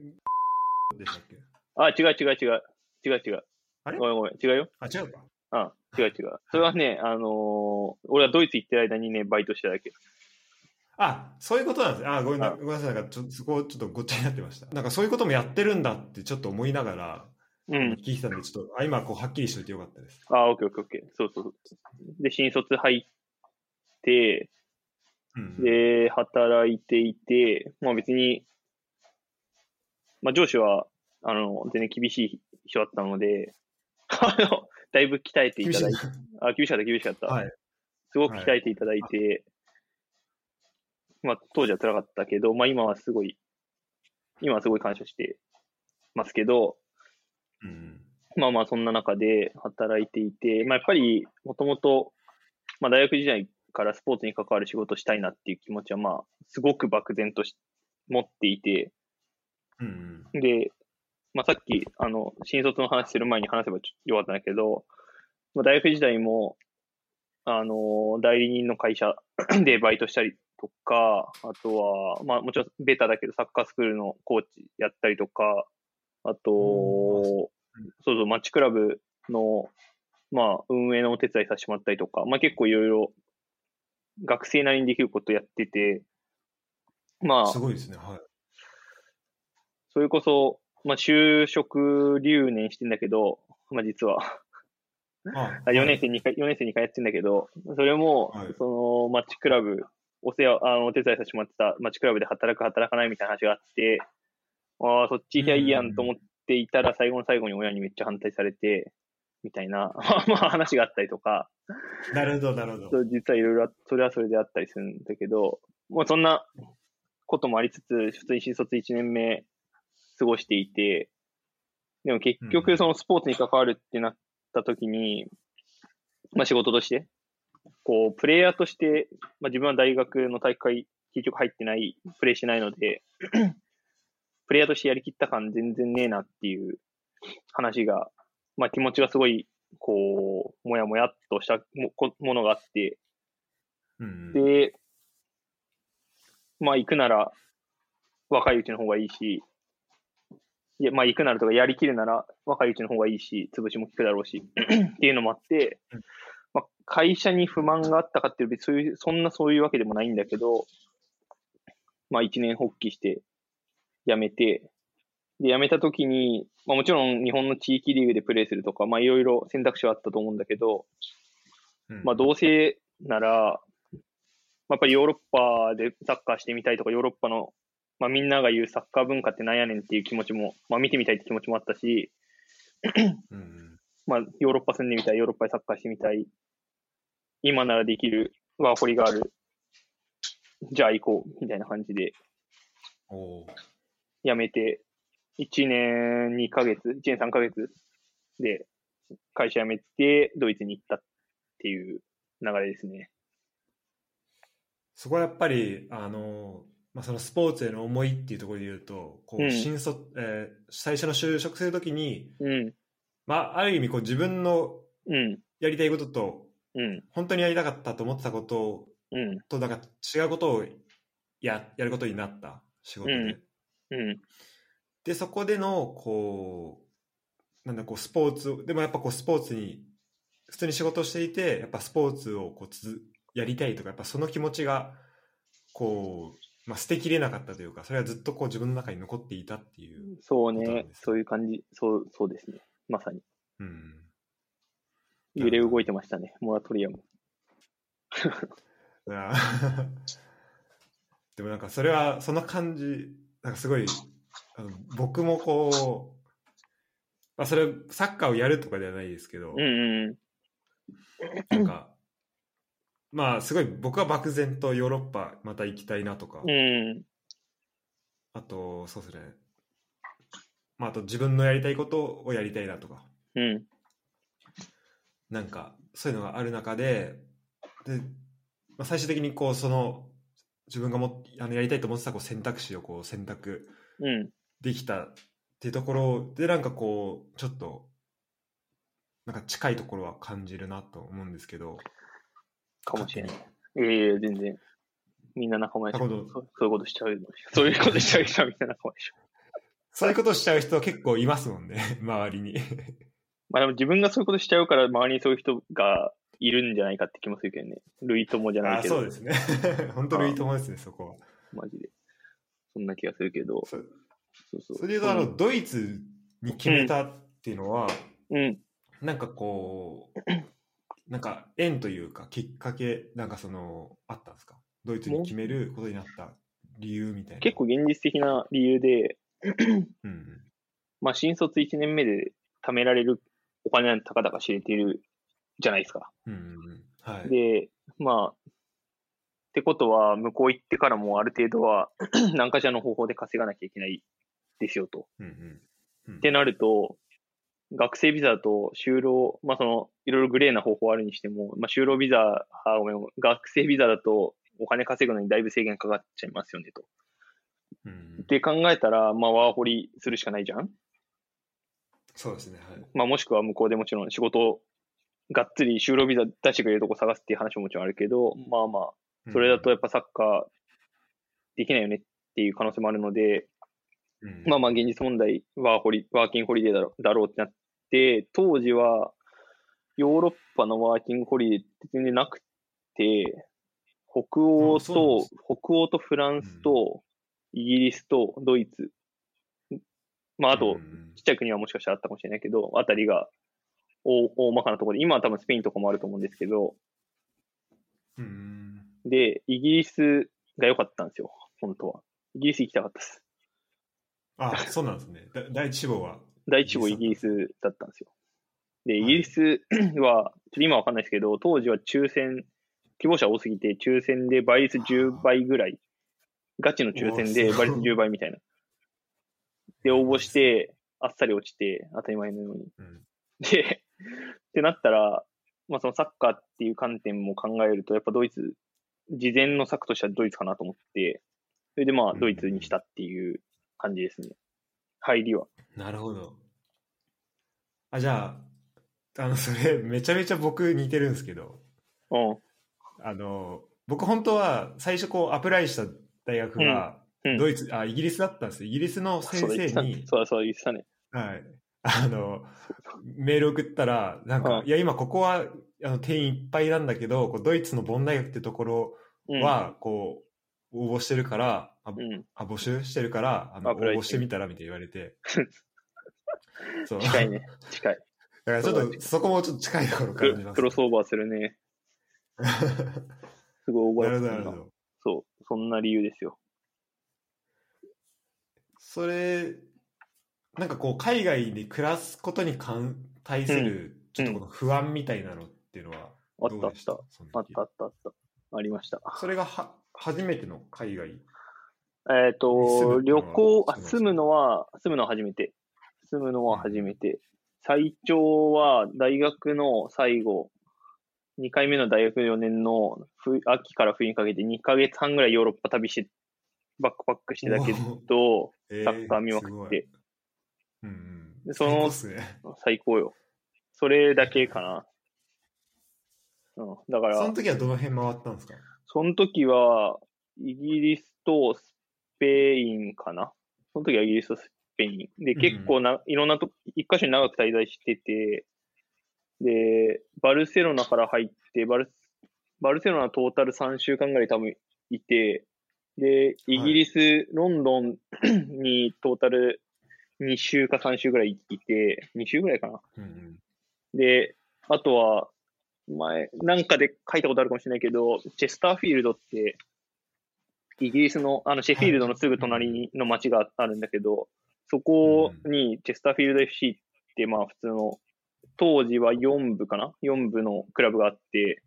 でしたっけ？あ、違う違う違う。違う違う。あれ？ごめんごめん。違うよ。あ違うかうん。違う違う。それはね、あのー俺はドイツ行ってる間にね、バイトしてただけ。あそういうことなんですねあごめんなあごめんなさいなんかちょそこちょっとごっちゃになってましたなんかそういうこともやってるんだってちょっと思いながらうん。聞いてたんでちょっとあ今こうはっきりしといてよかったですあ、オッケーオッケーオッケー。そうそうそう。で、新卒入って、うんで、働いていて、まあ別に、まあ上司は、あの、全然厳しい人だったので、あの、だいぶ鍛えていただいて、あ、厳しかった、厳しかった。はいすごく鍛えていただいて、まあ当時は辛かったけど、まあ今はすごい、今はすごい感謝してますけど、うんまあまあそんな中で働いていて、まあやっぱりもともと、まあ大学時代からスポーツに関わる仕事をしたいなっていう気持ちはまあすごく漠然とし持っていて、うんうん。で、まあさっきあの新卒の話する前に話せばちょよかったんだけど、まあ大学時代も、あの、代理人の会社 でバイトしたりとか、あとは、まあもちろんベータだけどサッカースクールのコーチやったりとか、あと、おそうそう、マッチクラブの、まあ、運営のお手伝いさせてもらったりとか、まあ結構いろいろ学生なりにできることやってて、まあ、すごいですねはい。それこそ、まあ就職留年してんだけど、まあ実は、ああ4年生2回、4年生2回やってんだけど、それも、はい。そのマッチクラブ、お世話、あの、お手伝いさせてもらってたマッチクラブで働く、働かないみたいな話があって、ああ、そっち行きゃいいやんと思っていたら、最後の最後に親にめっちゃ反対されて、みたいな、まあ話があったりとか、なるほどなるほど。実はいろいろ、それはそれであったりするんだけど、まあそんなこともありつつ、普通に新卒1年目過ごしていて、でも結うん。局そのスポーツに関わるってなった時に、まあ仕事として、こう、プレイヤーとして、まあ自分は大学の大会結局入ってない、プレイしてないので、プレイヤーとしてやりきった感全然ねえなっていう話が、まあ気持ちがすごい、こう、もやもやっとしたもこものがあって、うんうん。で、まあ行くなら若いうちの方がいいし、いやまあ行くならとかやりきるなら若いうちの方がいいし、潰しも効くだろうし、っていうのもあってうん、まあ会社に不満があったかっていう別にそういう、そんなそういうわけでもないんだけど、まあ一年発起して辞めて、で、辞めた時に、まあもちろん日本の地域リーグでプレーするとか、まあいろいろ選択肢はあったと思うんだけど、うん。まあ、どうせなら、まあやっぱりヨーロッパでサッカーしてみたいとか、ヨーロッパの、まあ、みんなが言うサッカー文化ってなんやねんっていう気持ちも、まあ、見てみたいって気持ちもあったし、うんうん。まあ、ヨーロッパ住んでみたい、ヨーロッパでサッカーしてみたい、今ならできるワーホリがある、じゃあ行こう、みたいな感じで。おー辞めて、1年2ヶ月、1年3ヶ月で会社辞めて、ドイツに行ったっていう流れですね。そこはやっぱりあの、まあ、そのスポーツへの思いっていうところで言うとこううん。新卒、えー最初の就職するときに、うん、まあ、ある意味こう自分のうん、やりたいこととうん、本当にやりたかったと思ってたことうん、となんか違うことをややることになった仕事で、うん。うん、でそこでのこうなんだこうスポーツでもやっぱこうスポーツに普通に仕事をしていてやっぱスポーツをこうつづやりたいとかやっぱその気持ちがこう、まあ、捨てきれなかったというかそれはずっとこう自分の中に残っていたっていう、そうね。そういう感じ、そう、そうですね。まさに。うん、揺れ動いてましたね、モラトリアム。でもなんかそれはその感じなんかすごいあの僕もこう、まあ、それサッカーをやるとかではないですけど、うんうん。なんかまあすごい僕は漠然とヨーロッパまた行きたいなとか、うん。あとそうですねまああと自分のやりたいことをやりたいなとかうん。なんかそういうのがある中でで、まあ、最終的にこうその自分がもあのやりたいと思ってたこう選択肢をこう選択うん。できたっていうところでなんかこうちょっとなんか近いところは感じるなと思うんですけどかもしれない。勝ええ全然。みんな仲間でしそうそういうことしちゃうの。そういうことしちゃう人はみんな仲間でしょ。そういうことしちゃう人結構いますもんね周りにまあでも自分がそういうことしちゃうから周りにそういう人がいるんじゃないかって気もするけどね。類友じゃないあけど。そうですね 本当にいいと思いますねそこはマジで。そんな気がするけど。そそうそう。それであのドイツに決めたっていうのは、うん。なんかこう、なんか縁というか、きっかけ、なんかその、あったんですか？ドイツに決めることになった理由みたいな。結構現実的な理由で、うんうん。まあ新卒1年目で貯められるお金なんてたかだか知れているじゃないですか。うん。はい。で、まあ、ってことは、向こう行ってからもある程度は 何かしらの方法で稼がなきゃいけないですよと。うんうんうんってなると、学生ビザと就労、まあその、いろいろグレーな方法あるにしても、まあ就労ビザ、あ、ごめん、学生ビザだとお金稼ぐのにだいぶ制限かかっちゃいますよねと。って考えたら、まあワーホリするしかないじゃんそうですね。はい。まあもしくは向こうでもちろん仕事をがっつり就労ビザ出してくれるとこ探すっていう話ももちろんあるけど、まあまあ、それだとやっぱサッカーできないよねっていう可能性もあるので、うん、まあまあ現実問題、ワーホリ、ワーキングホリデーだろだろうってなって、当時はヨーロッパのワーキングホリデーって全然なくて、北欧と北欧とフランスと、イギリスとドイツ、まああとちっちゃい国はもしかしたらあったかもしれないけど、あたりが大大まかなところで、今は多分スペインとかもあると思うんですけど、うんで、イギリスが良かったんですよ、本当は。イギリス行きたかったです。あ、そうなんですね。だ第一志望は？第一号イギリスだったんですよ。で、イはいギリスは、ちょっと今わかんないですけど、当時は抽選、希望者多すぎて、抽選で倍率10倍ぐらい、ガチの抽選で倍率10倍みたいな。で、応募して、あっさり落ちて、当たり前のように。うんで、ってなったら、まあそのサッカーっていう観点も考えると、やっぱドイツ、事前の策としてはドイツかなと思って、それでまあうんドイツにしたっていう感じですね。入りは。なるほど。あ、じゃあ、あの、それ、めちゃめちゃ僕似てるんですけど、うん。あの、僕本当は最初こうアプライした大学が、うんドイツ、あ、イギリスだったんですよ。イギリスの先生に、そうだそうだ言ってたね。はい。あの、メール送ったら、なんか、うんいや、今ここは、あの、定員いっぱいなんだけど、こうドイツのボン大学ってところうん、は、こう、応募してるから、あうん、あ募集してるから、あの応募してみたらみたいに言われて。そう。近いね。近い。だからちょっと、そこもちょっと近いところク感じます。クロスオーバーするね。すごい覚えてるな。そう。そんな理由ですよ。それ、なんかこう、海外で暮らすことに関対する、ちょっとこの不安みたいなのっていうのは、あったあっ。どうでした？たその時あったあったあった。ありました。それがは初めての海外？えっ、と、旅行、あ、住むのは、住むのは初めて。住むのは初めて。最長は大学の最後、2回目の大学4年の冬秋から冬にかけて2ヶ月半ぐらいヨーロッパ旅して、バックパックしてたけど、えサッカー見まくって、うんうん。でその最高っすね。最高よ。それだけかな。うん。だから、その時はどの辺回ったんですか？その時は、イギリスとスペインかな。その時はイギリスとスペイン。で、うん結構な、いろんなとこ、一箇所に長く滞在してて、で、バルセロナから入って、バルバルセロナトータル3週間ぐらい多分いて、で、イギリス、ロンドンにトータル2週か3週ぐらいいて、2週ぐらいかな。うんうん。で、あとは、前、なんかで書いたことあるかもしれないけど、チェスターフィールドって、イギリスの、あの、シェフィールドのすぐ隣にの街があるんだけど、そこにチェスターフィールド FC って、まあ普通の、当時は4部かな ?4 部のクラブがあって、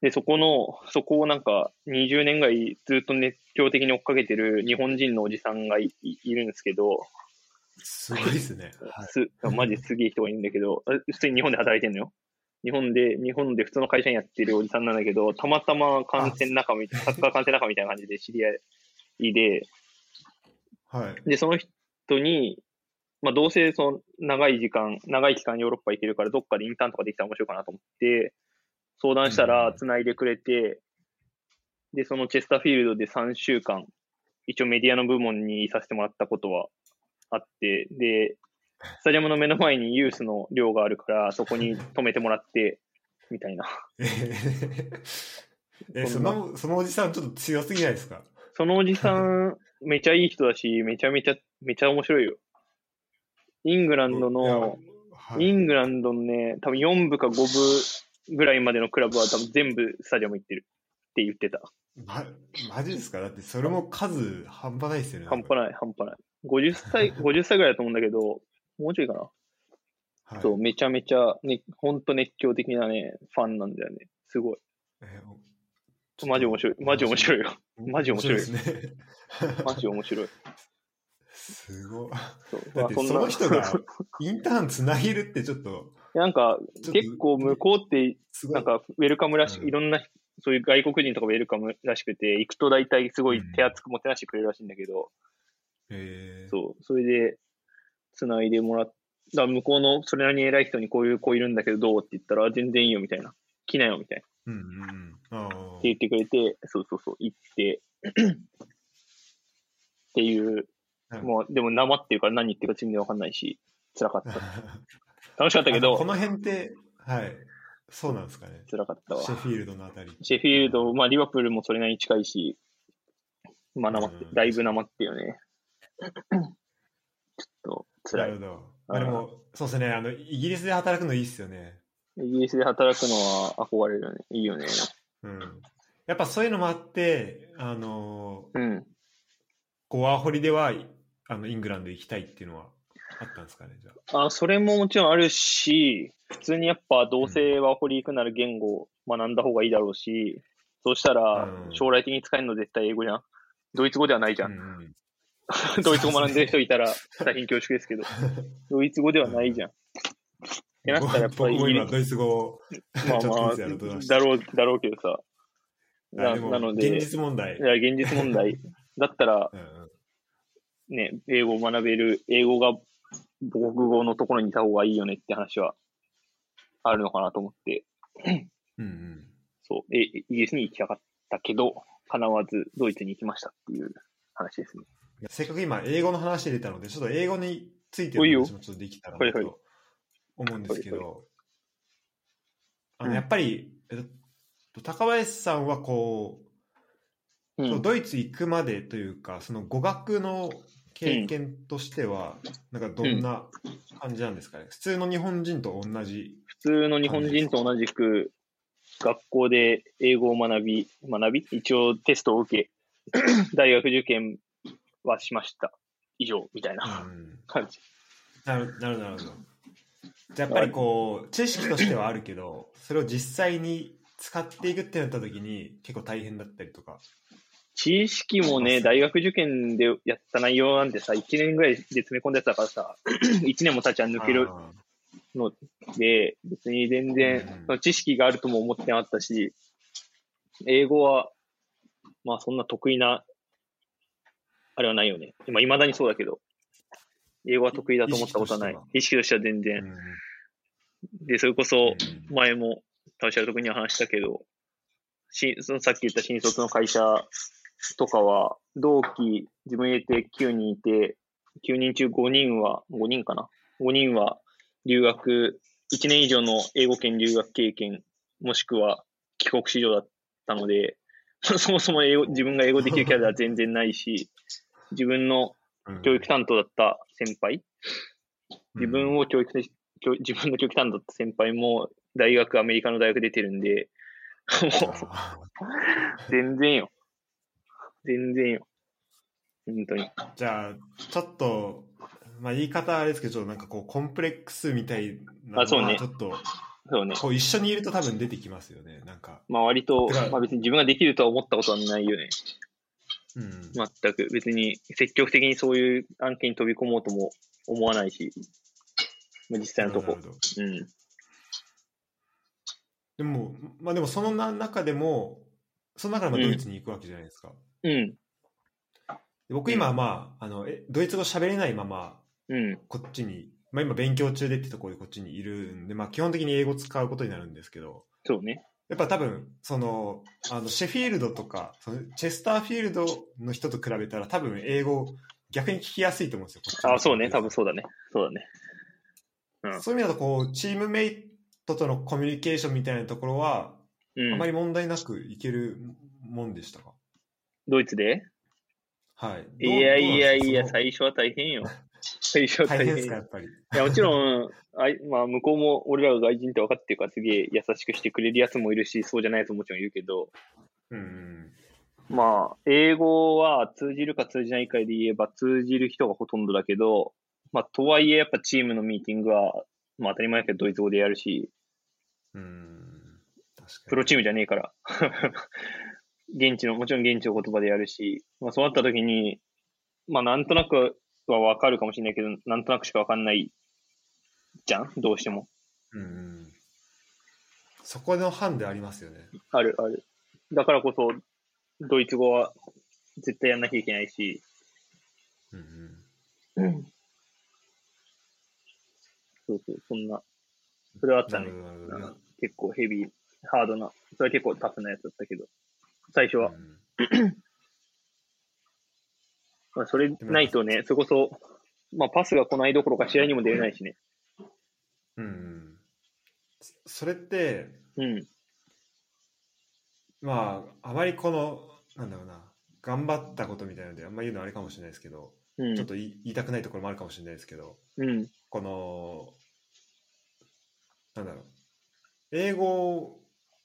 で、そこの、そこをなんか20年ぐらいずっと熱狂的に追っかけてる日本人のおじさんがいるんですけど、すごいですね。はい。す、マジすげえ人がいるんだけど、あ普通に日本で働いてんのよ。日本で、日本で普通の会社員やってるおじさんなんだけど、たまたま感染仲間みたいな、サッカー感染仲間みたいな感じで知り合いで、はい。で、その人に、まあ、どうせその長い時間、長い期間ヨーロッパ行けるから、どっかでインターンとかできたら面白いかなと思って、相談したうんら繋いでくれて、で、そのチェスターフィールドで3週間、一応メディアの部門にいさせてもらったことはあって、で、スタジアムの目の前にユースの寮があるから、そこに泊めてもらって、みたいな。え、その、そのおじさんちょっと強すぎないですか？そのおじさん、めちゃいい人だし、めちゃめちゃ、めちゃ面白いよ。イングランドの、はいイングランドのね、多分4部か5部ぐらいまでのクラブは多分全部スタジアム行ってるって言ってた。ま、マジですか？だってそれも数半端ないですよね。半端ない、半端ない。50歳、50歳ぐらいだと思うんだけど、もうちょいかな。はいそう、めちゃめちゃ、ね、ほんと熱狂的なね、ファンなんだよね。すごい。えーおマジ面白い。マジ面白いよ。マジ面白いですね。マジ面白い。すごい。だってまあその人が インターンつなげるってちょっと、なんか、結構向こうって。なんか、ウェルカムらし、うんいろんな、そういう外国人とかウェルカムらしくて、行くと大体すごい手厚くもてなしてくれるらしいんだけど、えーそう、それで、繋いでもらっだ向こうのそれなりに偉い人にこういう子いるんだけどどうって言ったら、全然いいよみたいな。来なよみたいな。っうんうんうん。ああて言ってくれて、そうそうそう、行って、っていう、うんもう、でも生っていうから何言ってるか全然わかんないし、辛かった。楽しかったけどこ、の辺って、はい。そうなんですかね。辛かったわシ。ェフィールドのあたり。シェフィールド、まあ、リバプールもそれなりに近いし、まあ、生ってう、んだいぶ生ってよね。ちょっと、辛い。なるほど。まあでも、そうですね。あの、イギリスで働くのいいっすよね。イギリスで働くのは憧れるよね。いいよね。うん。やっぱそういうのもあって、あの、うん。こうワーホリでは、あの、イングランド行きたいっていうのはあったんですかね、じゃあ。あ、それももちろんあるし、普通にやっぱどうせワーホリ行くなら言語を学んだ方がいいだろうし、そうしたらうん将来的に使えるの絶対英語じゃん。ドイツ語ではないじゃ。うんんうん ドイツ語学んでる人いたら大変恐縮ですけど、ドイツ語ではないじゃん。ってなったらやっぱり僕も今、ドイツ語を、まあまあ、だろう、だろうけどさ。ななので、現実問題い。や、現実問題。だったら、ね、英語を学べる、英語が母国語のところにいた方がいいよねって話はあるのかなと思って、うんうん。そう、えイギリスに行きたかったけど、叶わずドイツに行きましたっていう話ですね。せっかく今、英語の話出たので、ちょっと英語についての話もちょっとできたらなと思うんですけはいど、あうんのやっぱり、えっと、高林さんはこう、うん。ドイツ行くまでというか、その語学の経験としては、なんかどんな感じなんですかね？普通の日本人と同じ。普通の日本人と同じく、学校で英語を学び、学び？一応テストを受け、大学受験はしました。以上、みたいなうん感じ。なるなるなるほど。じゃあやっぱりこう、知識としてはあるけど、それを実際に使っていくってなった時に結構大変だったりとか。知識もね、大学受験でやった内容なんてさ、1年ぐらいで詰め込んだやつだからさ、1年も経ちゃ抜けるあので、別に全然知識があるとも思ってなかったし、英語は、まあそんな得意な、あれはないよね。今、未だにそうだけど、英語は得意だと思ったことはない。意識としては全ー然。うんで、それこそ、うん前も、タウシャル特には話したけど、しそのさっき言った新卒の会社とかは、同期、自分入れて9人いて、9人中5人は、5人かな ?5 人は留学、1年以上の英語圏留学経験、もしくは帰国子女だったので、そもそも英語自分が英語できるキャラでは全然ないし、自分のうん教育担当だった先輩、自分を、を教育で、教自分の教育担当だった先輩も、大学、アメリカの大学出てるんで、もう、あ全然よ。全然よ。本当に。ーじゃあ、ちょっと、まあ言い方あれですけど、なんかこう、コンプレックスみたいなそうねちょっと、そうね。こう一緒にいると多分出てきますよね。なんか、まあ割とまあ別に自分ができるとは思ったことはないよね。うん。全く。別に積極的にそういう案件に飛び込もうとも思わないし、まあ実際のとこうん。でも、まあでもそのな中でも、その中でもドイツに行くわけじゃないですか。うん。で僕今はまあ、あの、えドイツ語喋れないまま、うん。こっちに、まあ今勉強中でってところでこっちにいるんで、まあ基本的に英語使うことになるんですけど、そうね。やっぱ多分、その、あの、シェフィールドとか、そのチェスターフィールドの人と比べたら多分英語逆に聞きやすいと思うんですよ。こっちのあ、そうね。多分そうだね。そうだね。うんそういう意味だと、こう、チームメイトとのコミュニケーションみたいなところは、うんあま。り問題なくいけるもんでしたか、ドイツで？はい。いやいやいや、最最初は大変よ。最初は大変ですか、やっぱり。いや、もちろん、あいまあ、向こうも俺らが外人って分かってるから、すげえ優しくしてくれるやつもいるし、そうじゃないやつももちろんいるけど、うん。まあ、英語は通じるか通じないかで言えば、通じる人がほとんどだけど、まあ、とはいえ、やっぱチームのミーティングは、まあ、当たり前だけど、ドイツ語でやるし、うん。プロチームじゃねえから。現地の、もちろん現地の言葉でやるし、まあ、そうなった時に、まあ、なんとなくは分かるかもしれないけど、なんとなくしか分かんないじゃん？どうしても。うん。そこのハンデありますよね。ある、ある。だからこそ、ドイツ語は絶対やんなきゃいけないし、うんうん。そうそう、そんな、それはあったね結構ヘビー、ハードな、それは結構タフなやつだったけど、最初は。うんまあ、それないとね、それこそ、まあ、パスが来ないどころか試合にも出れないしね。うんうん。そそれって、うん。まあ、あまりこの、なんだろうな、頑張ったことみたいなので、あんまり言うのはあれかもしれないですけど、うん。ちょっと言い言いたくないところもあるかもしれないですけど、うん。この、なんだろう、英語、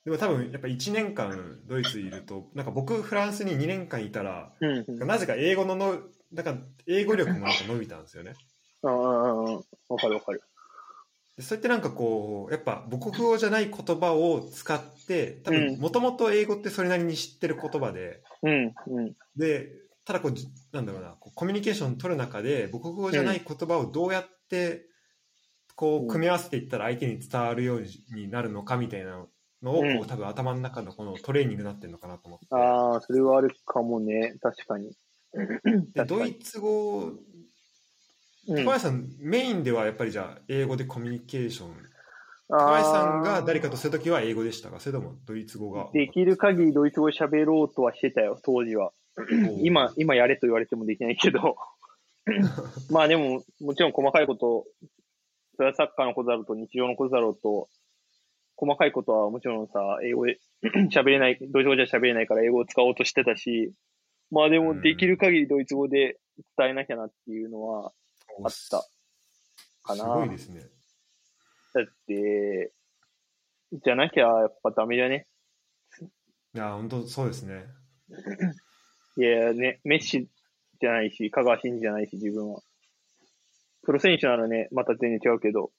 でも多分やっぱ1年間ドイツいると、なんか僕フランスに2年間いたら、うん。うん。なぜか英語のの、なんか英語力もなんか伸びたんですよね。ああ、わかるわかる。でそれってなんかこう、やっぱ母国語じゃない言葉を使って、多うん分もともと英語ってそれなりに知ってる言葉で、うん。うん。で、ただこう、じなんだろうな、コミュニケーション取る中で、母国語じゃない言葉をどうやって、こう組み合わせていったら相手に伝わるようになるのかみたいなうんこう多分頭の中のこのトレーニングになってるのかなと思って。ああ、それはあるかもね。確かに。でドイツ語、うん高橋さん、メインではやっぱりじゃあ、英語でコミュニケーション。高橋さんが誰かとするときは英語でしたか？それともドイツ語が。できる限りドイツ語喋ろうとはしてたよ、当時は。今、今やれと言われてもできないけど。まあでも、もちろん細かいこと、それはサッカーのことだろうと日常のことだろうと、細かいことはもちろんさ、英語で 喋れない、ドイツ語じゃ喋れないから英語を使おうとしてたし、まあでもできる限りドイツ語で伝えなきゃなっていうのはあったかなすごいですね。だって、じゃなきゃやっぱダメだね？いや、本当そうですね。いやね、メッシじゃないし、香川真司じゃないし、自分は。プロ選手ならね、また全然違うけど、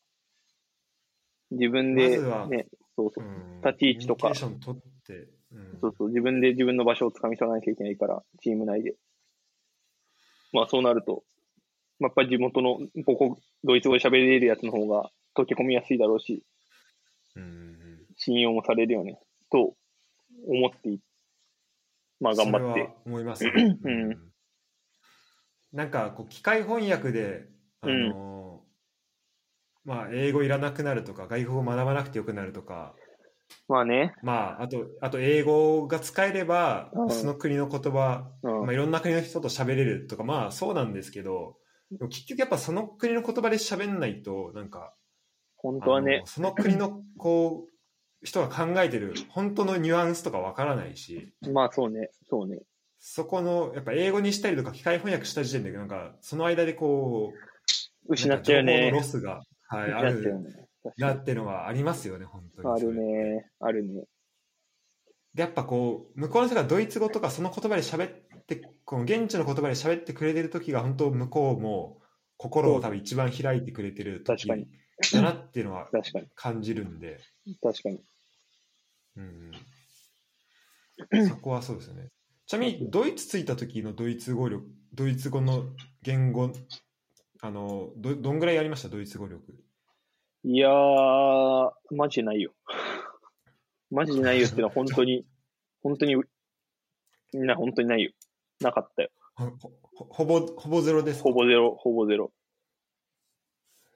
自分で、ね、そうそう。う、ん。立ち位置とか。そうそう、自分で自分の場所をつかみ取らなきゃいけないから、チーム内で。まあそうなると、まあ、やっぱり地元の母国、ドイツ語で喋れるやつの方が溶け込みやすいだろうし、うんうん信用もされるよね、と思ってい、まあ頑張って。それは。思いますね。うん。なんかこう機械翻訳で、あのまあ、英語いらなくなるとか外国語学ばなくてよくなるとか、まあね、まあ、あとあと英語が使えれば、うん。その国の言葉、うん。まあ、いろんな国の人と喋れるとかまあそうなんですけどでも結局やっぱその国の言葉で喋んないとなんか本当はね。あの、その国のこう人が考えてる本当のニュアンスとかわからないし。まあそうね、そうね。そこのやっぱ英語にしたりとか機械翻訳した時点でなんかその間でこう失っちゃうよねロ。スが、はい、ある。なってのはありますよね本当に。にあるね、あるね。でやっぱこう向こうの人がドイツ語とかその言葉で喋ってこの現地の言葉で喋ってくれてる時が本当向こうも心を多分一番開いてくれてる時確かに。だなっていうのは確かに、感じるんで、確かに。うん。うん、そこはそうですよね。ちなみにドイツ着いた時のドイツ語力ドイツ語の言語あのどどんぐらいやりました？ドイツ語力いやー、マジでないよ。マジでないよっていうのは 本当に、本当に、みんな本当にないよ。なかったよ。ほほほぼ、ほぼゼロですか？ほぼゼロ、ほぼゼロ。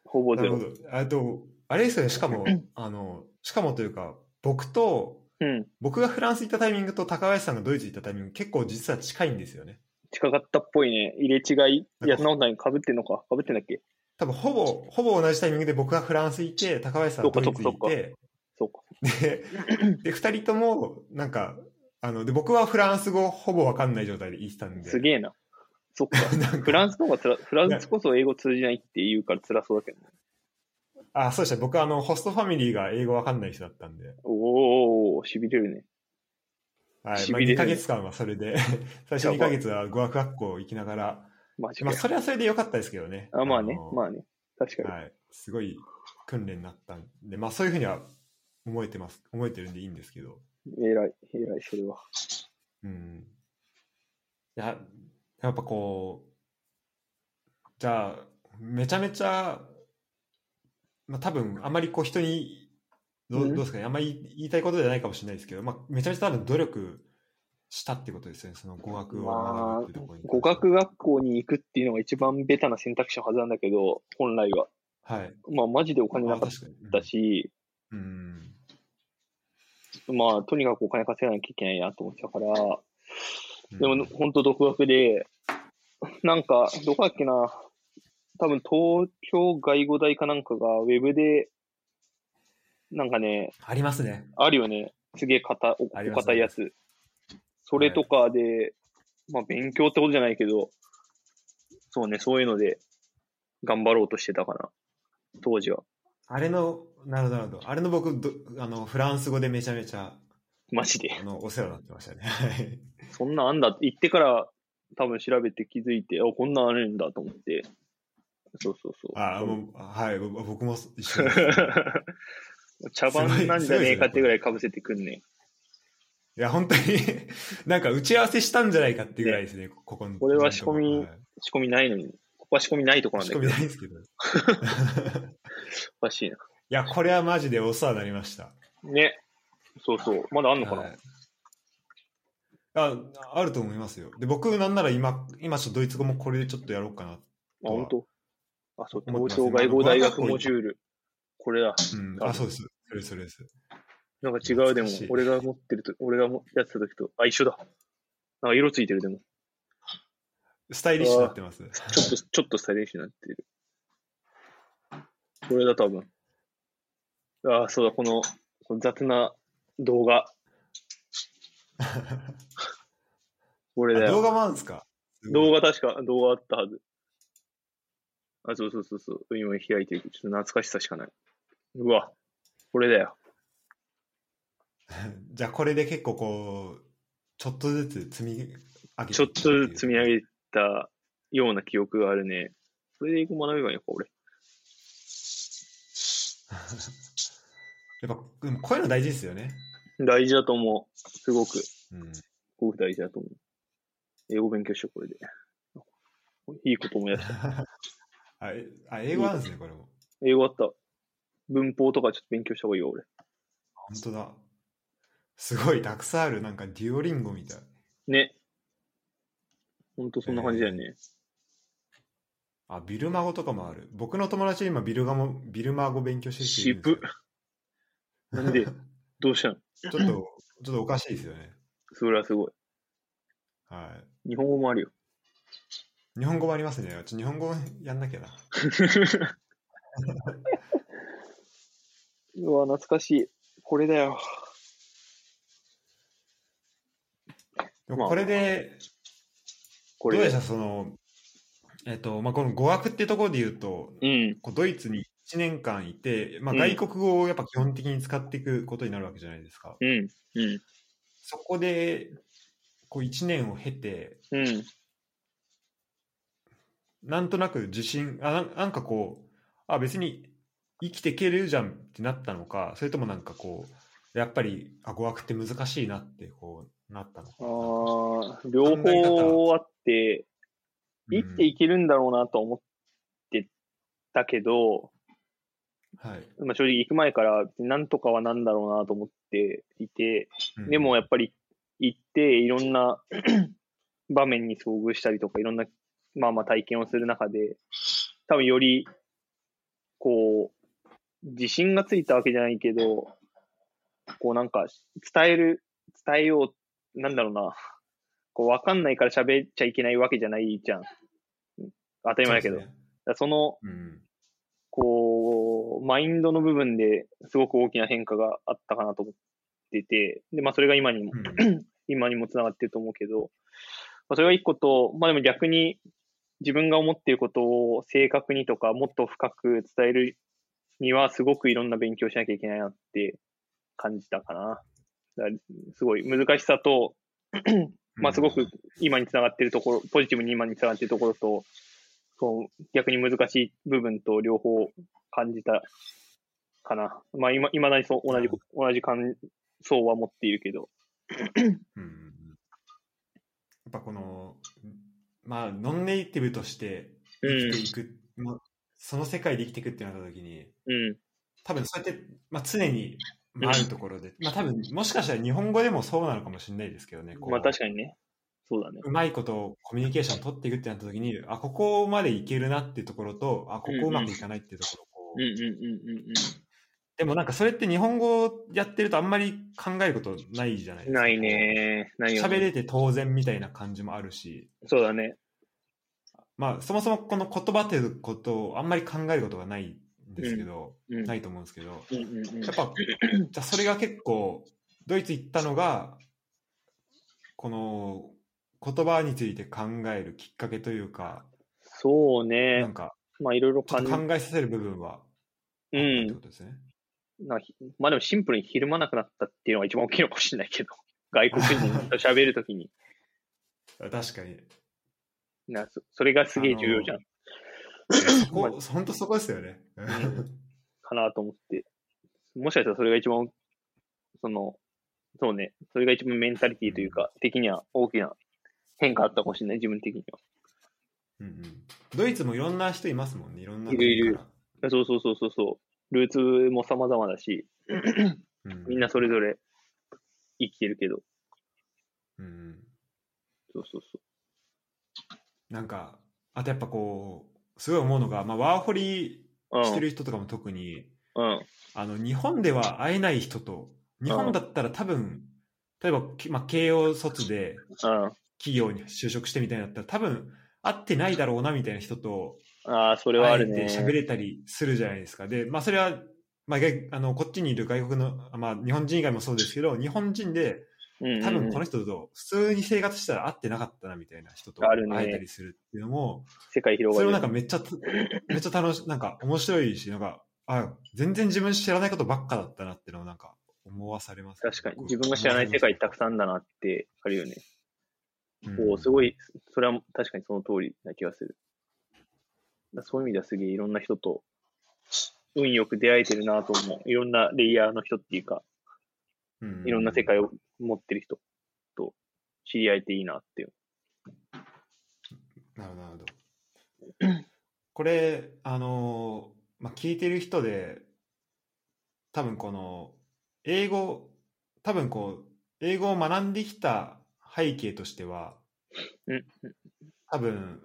ほぼゼロ。あと、あれですよね、しかも、あの、しかもというか、僕と、うん。僕がフランス行ったタイミングと高林さんがドイツ行ったタイミング結構実は近いんですよね。近かったっぽいね。入れ違い？いや、なんかそんなことない。被ってんのか？被ってんだっけ？多分ほぼ、ほぼ同じタイミングで僕がフランス行って、高林さんがドイツ行って、そうか。で、で、二人とも、なんか、あの、で、僕はフランス語ほぼわかんない状態で行ってたんで。すげえな。そっか。かフランスの方がつら、フランスこそ英語通じないって言うから辛そうだけどね。あ、そうでした。僕はあの、ホストファミリーが英語わかんない人だったんで。おー、しびれるね。はい。まあ、しびれる2ヶ月間はそれで、最初2ヶ月は語学学校行きながら、まあ。それはそれで良かったですけどね。あ、まあねの、まあね。確かに。はい。すごい訓練になったんで、まあそういうふうには思えてます。思えてるんでいいんですけど。偉い、偉い、それは。うん。いや、やっぱこう、じゃあ、めちゃめちゃ、まあ多分あんまりこう人に、どううんどうですかね、あんまり言いたいことじゃないかもしれないですけど、まあめちゃめちゃ多分努力したってことですよね、その語学を学ぶっていうところに関しては。語学学校に行くっていうのが一番ベタな選択肢のはずなんだけど、本来は。はい。まあ、マジでお金なかっ。たし、うん。まあ、とにかくお金稼がなきゃいけないなと思ってたから、うんでも、本当独学で、なんか、どこだっけな、多分東京外語大かなんかがウェブで、なんかね、ありますね。あるよね。すげえお堅いやつ。それとかで、まあ勉強ってことじゃないけど、そうね、そういうので頑張ろうとしてたかな。当時は。あれの、なるほど、なるほど。あれの僕ど、あの、フランス語でめちゃめちゃ、マジで。あの、お世話になってましたね。はい。そんなんあんだって言ってから多分調べて気づいて、あ、こんなんあるんだと思って。そうそうそう。あ、もう、はい、ぼ僕も一緒。茶番なんじゃねえかってぐらい被せてくんね。いや、本当に、なんか打ち合わせしたんじゃないかっていうぐらいですね、ここの。これは仕込みはい仕込みないのに。ここは仕込みないとこなん仕込だけど。みないですけど。い おかしいな。や、これはマジでお世話になりました。ね。そうそう。まだあんのかな、はいああると思いますよ。で、僕なんなら今、今ちょっとドイツ語もこれでちょっとやろうかな。あ、本当？あ、そう、東京外語大学モジュール。これだ。うん、あ、そうです。それそれです。なんか違うでも俺が持ってると、俺がもやってた時と、あ、一緒だ。なんか色ついてるでも。スタイリッシュになってます。ちょっと、ちょっとスタイリッシュになってる。これだ、多分。ああ、そうだ、この、この雑な動画。これだよ。あ動画もあるんですか動画確か、動画あったはず。あ、そうそうそうそう。今開いてる。ちょっと懐かしさしかない。うわ、これだよ。じゃあこれで結構こう、ちょっとずつ積み上げてちょっとずつ積み上げげたような記憶があるね。それで英語学べばいいのか、俺。やっぱ、でもこういうの大事ですよね。大事だと思う。すごく、すうん。ごく大事だと思う。英語勉強しよう、これで。いいこともやった。あ、えあ英語なんですね、これも。英語あった。文法とかちょっと勉強した方がいいよ、俺。本当だ。すごい、たくさんある。なんか、デュオリンゴみたい。ね。ほんとそんな感じだよね。あ、ビルマ語とかもある。僕の友達今、ビルガモ、ビルマ語勉強してる人いるんですよ渋なんで？どうしたの？ちょっと、ちょっとおかしいですよね。それはすごい。は日本語もあるよ。い。日本語もありますね。ちょ日本語やんなきゃな。うわ、懐かしい。これだよ。でもこれで、どうでした？その、えっと、まあ、この語学ってところで言うと、うん。こうドイツに1年間いて、まあ、うん外国語をやっぱ基本的に使っていくことになるわけじゃないですか。うん。うん。そこで、こう1年を経て、うん。なんとなく自信、あなんなんかこう、あ、別に生きていけるじゃんってなったのか、それともなんかこう、やっぱり、あ、語学って難しいなってこうなったのか。ああ、両方あって、生きていけるんだろうなと思ってたけど、はい。まあ、正直行く前からなんとかはなんだろうなと思っていて、うんでもやっぱり行っていろんな 場面に遭遇したりとかいろんなまあまあ体験をする中で多分よりこう自信がついたわけじゃないけどこうなんか伝える伝えようなんだろうな。こうわかんないから喋っちゃいけないわけじゃないじゃん。当たり前だけど。そね。そのうん。こう、マインドの部分ですごく大きな変化があったかなと思ってて、で、まあそれが今にも、うん。今にもつながってると思うけど、まあ、それが一個と、まあでも逆に自分が思っていることを正確にとかもっと深く伝えるにはすごくいろんな勉強しなきゃいけないなって感じたかな。すごい難しさと、まあすごく今につながってるところ、ポジティブに今につながってるところと、そう逆に難しい部分と両方感じたかな。まあ今、未だにそう同じ、同じ感想は持っているけど。うんうんうんやっぱこの、まあ、ノンネイティブとしてうん生きていく、まあその世界で生きていくってなった時に、うん。多分そうやって、まあ、常に、まあ、あるところで、まあ多分もしかしたら日本語でもそうなのかもしれないですけどね、こうまあ確かにね。そうだね。うまいことコミュニケーションを取っていくってなった時に、あ、ここまでいけるなっていうところと、あ、ここうまくいかないっていうところをこううんうんうんうんでもなんかそれって日本語やってるとあんまり考えることないじゃないですか。ないね。ないよ、喋れて当然みたいな感じもあるし、そうだね。まあそもそもこの言葉ということをあんまり考えることがないんですけど、うん。ないと思うんですけど、うんうんうん。やっぱ、じゃあそれが結構、ドイツ行ったのが、この言葉について考えるきっかけというか、そうなねん。かまあいろいろ考えさせる部分はあったってうんこ。とですね。なまあでもシンプルにひるまなくなったっていうのが一番大きいのかもしれないけど。外国人と喋るときに。確かに。なそそれがすげえ重要じゃん。本当そこですよね。かなと思って。もしかしたらそれが一番、その、そうね、それが一番メンタリティというか、的には大きな変化あったかもしれない、自分的には。うんうんドイツもいろんな人いますもんね、いろんな。いるいる。そうそうそうそうそう。ルーツも様々だし、うん、みんなそれぞれ生きてるけど、うんうん。そうそうそなんか、あとやっぱこう、すごい思うのが、まあ、ワーホリ。してる人とかも特に、うん。あの、日本では会えない人と、日本だったら多分、例えば、きまあ、慶応卒でうん。企業に就職してみたいになったら、多分、会ってないだろうなみたいな人と、ああ、それはね。て喋れたりするじゃないですか。で、まあ、それは、まあ、逆あのこっちにいる外国の、まあ、日本人以外もそうですけど、日本人で、多分この人と普通に生活したら会ってなかったなみたいな人と会えたりするっていうのも、世界広がる。それもなんかめっちゃ、めっちゃ楽しい、なんか面白いし、なんか、あ、全然自分知らないことばっかだったなっていうのをなんか思わされます、確かに。自分が知らない世界たくさんだなってあるよね。うんおーすごい、それは確かにその通りな気がする。だそういう意味ではすげえいろんな人と運よく出会えてるなと思う。いろんなレイヤーの人っていうか、うんいろんな世界を持ってる人と知り合えていいなっていう。なるほど。これ、あのーまあ、聞いてる人で、多分この、英語、多分こう、英語を学んできた背景としては、うん多分、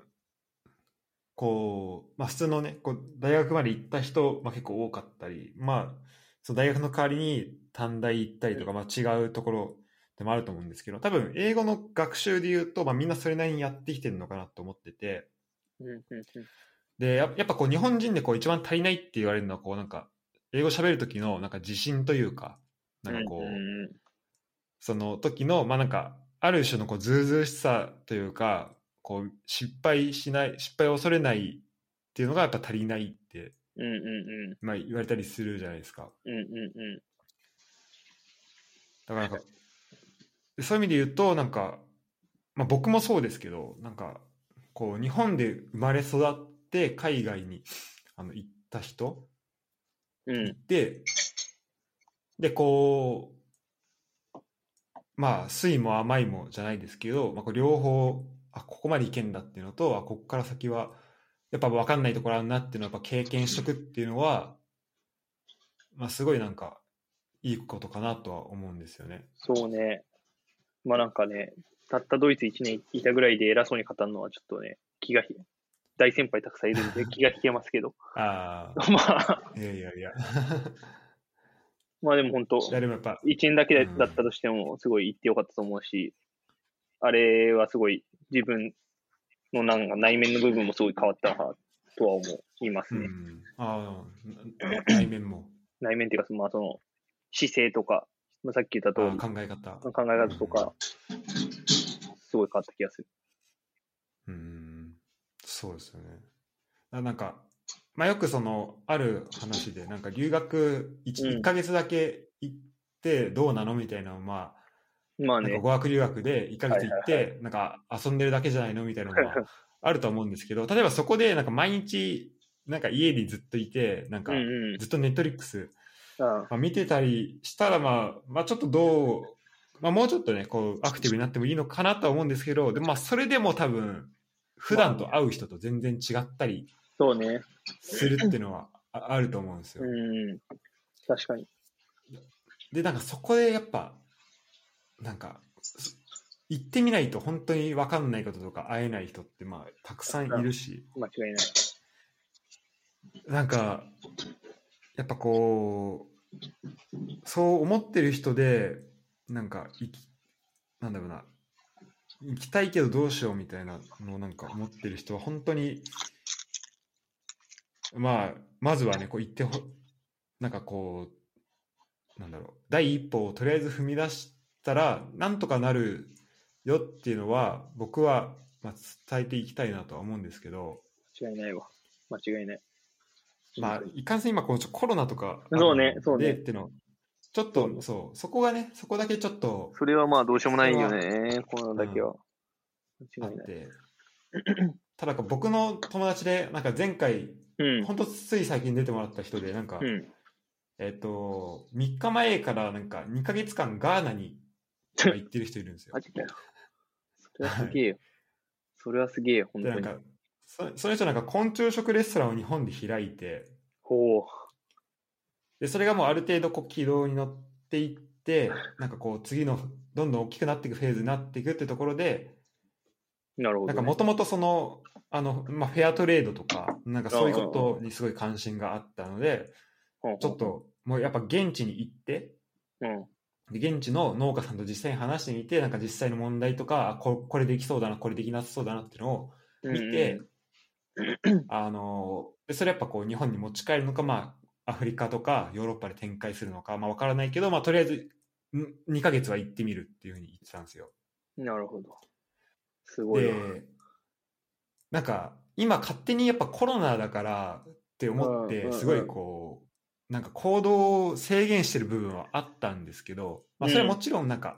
こう、まあ普通のね、こう大学まで行った人、まあ結構多かったり、まあ、その大学の代わりに短大行ったりとか、まあ違うところでもあると思うんですけど、多分英語の学習で言うと、まあみんなそれなりにやってきてるのかなと思ってて、で、ややっぱこう日本人でこう一番足りないって言われるのは、こうなんか、英語喋る時のなんか自信というか、なんかこう、うんその時の、まあなんか、ある種のこうずうずうしさというか、こう失敗しない、失敗を恐れないっていうのがやっぱ足りないって、うんうんうん。まあ言われたりするじゃないですか。うんうんうん。だからなんか、そういう意味で言うと、なんか、まあ僕もそうですけど、なんか、こう日本で生まれ育って海外にあの行った人うん。で、で、こう、まあ、酸いも甘いもじゃないですけど、まあ、両方、あ、ここまでいけんだっていうのと、あ、ここから先は、やっぱ分かんないところあるなっていうのをやっぱ経験しとくっていうのは、まあ、すごいなんか、いいことかなとは思うんですよね。そうね。まあなんかね、たったドイツ1年いたぐらいで偉そうに語るのはちょっとね、気がひ、大先輩たくさんいるんで 気が引けますけど。あ まあ、あ、いやいやいや。まあでも本当、いやでもやっぱ、1年だけだったとしても、すごい言ってよかったと思うし、あれはすごい自分のなんか内面の部分もすごい変わったなとは思いますね。うん、あ内面も、内面っていうか、まあその姿勢とか、まあ、さっき言ったあ通り、考え方。考え方とか、すごい変わった気がする。うん、そうですよね。あなんか、まあ、よくその、ある話で、なんか留学 1,、うん1ヶ月だけ行ってどうなのみたいなのをまあ、まあねなんか、語学留学で1ヶ月行って、はいなんか遊んでるだけじゃないのみたいなのがあると思うんですけど、例えばそこでなんか毎日、なんか家にずっといて、なんかずっとネットリックス、あまあ、見てたりしたら、まあ、まあちょっとどう、まあ、もうちょっとね、こう、アクティブになってもいいのかなとは思うんですけど、でもまあ、それでも多分、普段と会う人と全然違ったりそうね。するっていうのはああると思うんですよ。うん。確かに。で、なんかそこでやっぱ、なんか、行ってみないと本当に分かんないこととか会えない人って、まあ、たくさんいるし、間違いない。なんか、やっぱこう、そう思ってる人で、なんか、行き、なんだろうな、行きたいけどどうしようみたいなのをなんか思ってる人は本当に、まあ、まずはね、こう行ってほ、なんかこう、なんだろう、第一歩をとりあえず踏み出してたら、なんとかなるよっていうのは、僕は、まあ、伝えていきたいなとは思うんですけど、間違いないわ。間違いない。まあ、いかんせん今こうちょコロナとかそうねそうねでっていうのちょっとそうそこがねそこだけちょっとそれはまあどうしようもないよね、このだけは。あ間違いない。ただ僕の友達でなんか前回うん。本当つい最近出てもらった人でなんか、うん。えっ、と3日前からなんか2ヶ月間ガーナに行ってる人いるんですよマジかよ。それはすげえよ。それはすげえよ、本当に。でなんかそその人なんか昆虫食レストランを日本で開いてほう。でそれがもうある程度こう軌道に乗っていってなんかこう次のどんどん大きくなっていくフェーズになっていくってところでなるほど、ね。なんかもともとそのあの、まあ、フェアトレードとかなんかそういうことにすごい関心があったのでちょっ。ともうやっぱ現地に行ってうん。で現地の農家さんと実際に話してみてなんか実際の問題とかあここれできそうだなこれできなさそうだなっていうのを見て、あのでそれやっぱこう日本に持ち帰るのか、まあ、アフリカとかヨーロッパで展開するのか、まあ、分からないけど、まあ、とりあえずん2ヶ月は行ってみるっていうふうに言ってたんですよ。うんなるほど。すごいわ。でなんか今勝手にやっぱコロナだからって思っうんうんうんてすごいこうなんか行動を制限してる部分はあったんですけど、まあ、それはもちろんなんか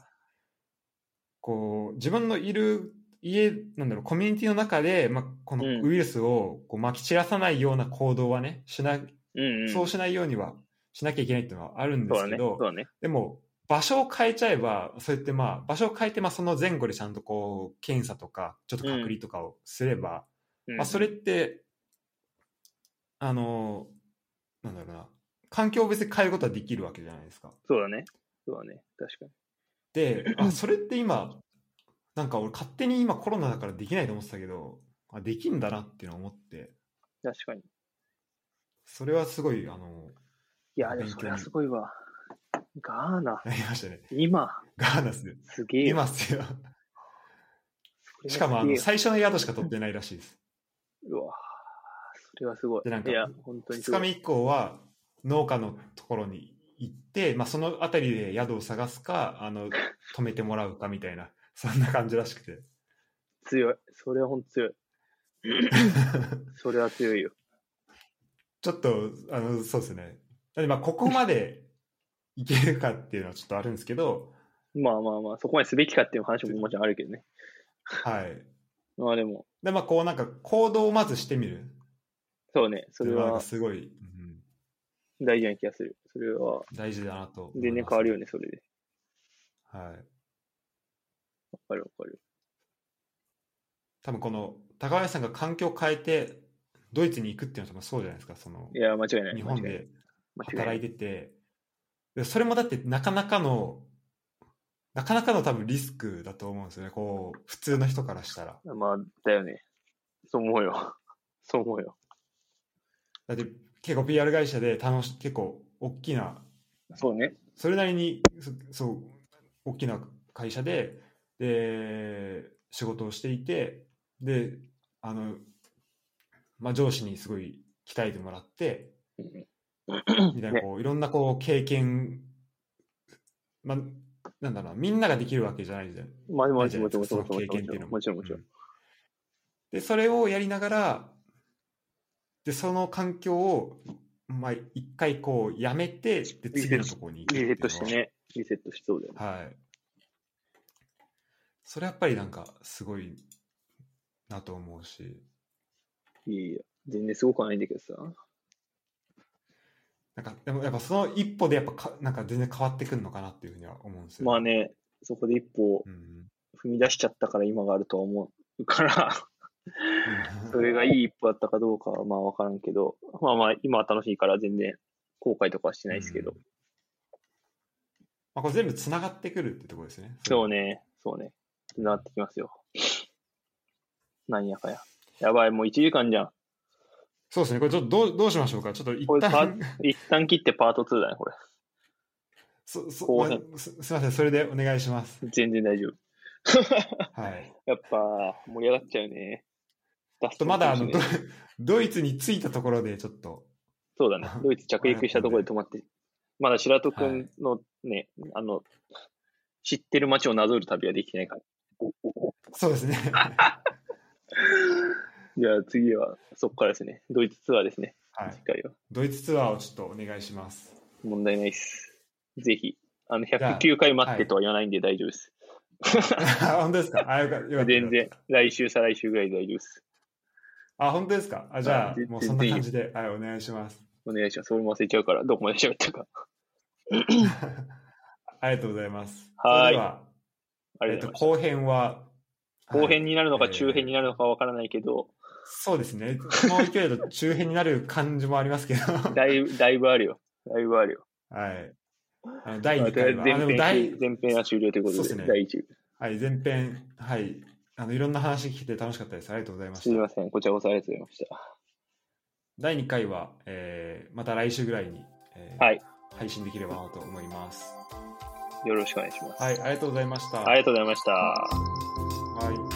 こう自分のいる家なんだろうコミュニティの中で、まあ、このうんウイルスをこうまき散らさないような行動はねしなうんうん。そうしないようにはしなきゃいけないっていうのはあるんで。すけど、そうだね。でも場所を変えちゃえばそうやってまあ場所を変えてまあその前後でちゃんとこう検査とかちょっと隔離とかをすれば、うんまあ、それってあのなんだろうな環境を別に変えることはできるわけじゃないですか。そうだね。そうだね。確かに。で あそれって今なんか俺勝手に今コロナだからできないと思ってたけどあできんだなっていうのを思って確かに。それはすごいあのいや、でもそれはすごいわ。ガーナ、なりましたね。今、ガーナスですげえよ。いますよ。しかもあの最初の宿しか取ってないらしいです。うわそれはすごい。でなんかいや、本当にす2ごい。日目以降は農家のところに行って、まあ、その辺りで宿を探すかあの泊めてもらうかみたいなそんな感じらしくて強い。それは本当強い。それは強いよ。ちょっとあのそうですねだってまあここまでいけるかっていうのはちょっとあるんですけどまあまあまあ、そこまですべきかっていう話ももちろんあるけどね。はいまあでも、でまあこうなんか行動をまずしてみるそうね、それはすごい、うん、大事な気がする。それは大事だなと全然変わるよね、それで。はいわかるわかる。多分この高林さんが環境を変えてドイツに行くっていうのはそうじゃないですかそのいや、間違いない。日本で働いてて、でそれもだってなかなかの、なかなかの多分リスクだと思うんですよね。こう、普通の人からしたら。まあ、だよね。そう思うよ。そう思うよ。だって結構 PR 会社で楽し、結構大きな、そうね。それなりに、そそう、大きな会社で、で、仕事をしていて、で、あの、まあ、上司にすごい鍛えてもらって、みたいな、こう、いろんなこう、経験、まあ、なんだろうな、みんなができるわけじゃないじゃん。まあ、もちろん、もちろん、もちろん。で、それをやりながら、で、その環境を、まあ、一回こう、やめて、で、次のところに行くリセットしてね。リセットしそうだよね。はい。それやっぱりなんか、すごいなと思うし、いやいや、全然すごくはないんだけどさ。なんか、でもやっぱその一歩でやっぱか、なんか全然変わってくるのかなっていうふうには思うんですよ。まあね、そこで一歩うん。踏み出しちゃったから今があるとは思うから、うん それがいい一歩だったかどうかはまあわからんけど、まあまあ今は楽しいから全然後悔とかはしてないですけど。うんまあ、これ全部つながってくるってところですね。そうね、そうね。なってきますよ。なんやかや。やばい、もう1時間じゃん。そうですね。これちょっとどうどうしましょうか。ちょっと一旦、一旦切ってパート2だね、これ。そそ後編まあすすみません。それでお願いします。全然大丈夫。はい。やっぱ盛り上がっちゃうね。ちょっとまだあのドドイツに着いたところでちょっと、そうだね。ドイツ着陸したところで止まって、まだ白戸くんのね、あの、知ってる街をなぞる旅はできてないから。そうですね。じゃあ次はそこからですね。ドイツツアーですね。はい。次回は。ドイツツアーをちょっとお願いします。問題ないです。ぜひ。あの、ゃあ109回待ってとは言わないんで大丈夫です。あ 本当ですか？あよかよかった全然。来週、再来週ぐらいで大丈夫です。あ、本当ですか？あじゃあもうそんな感じで、はい、お願いします。お願いします。俺も忘れちゃうから、どこまで喋ったか。ありがとうございます。はいは、えっと、後編は、す。後編になるのかはい中編になるのかわからないけど、そうですね。この勢いだと中編になる感じもありますけど、は だいぶ、だいぶあるよ。だいぶあるよ。い。あの第2まあとりあえ回は、前編第、前編は終了ということで、そうですね第1部。はい、前編、はい。あの、いろんな話聞いて楽しかったです。ありがとうございますした。いません。こちらこそありがとうございました。第2回は、えーまた来週ぐらいに、えーはい配信できればなと思います。よろしくお願いします。はい、ありがとうございました。ありがとうございました。はい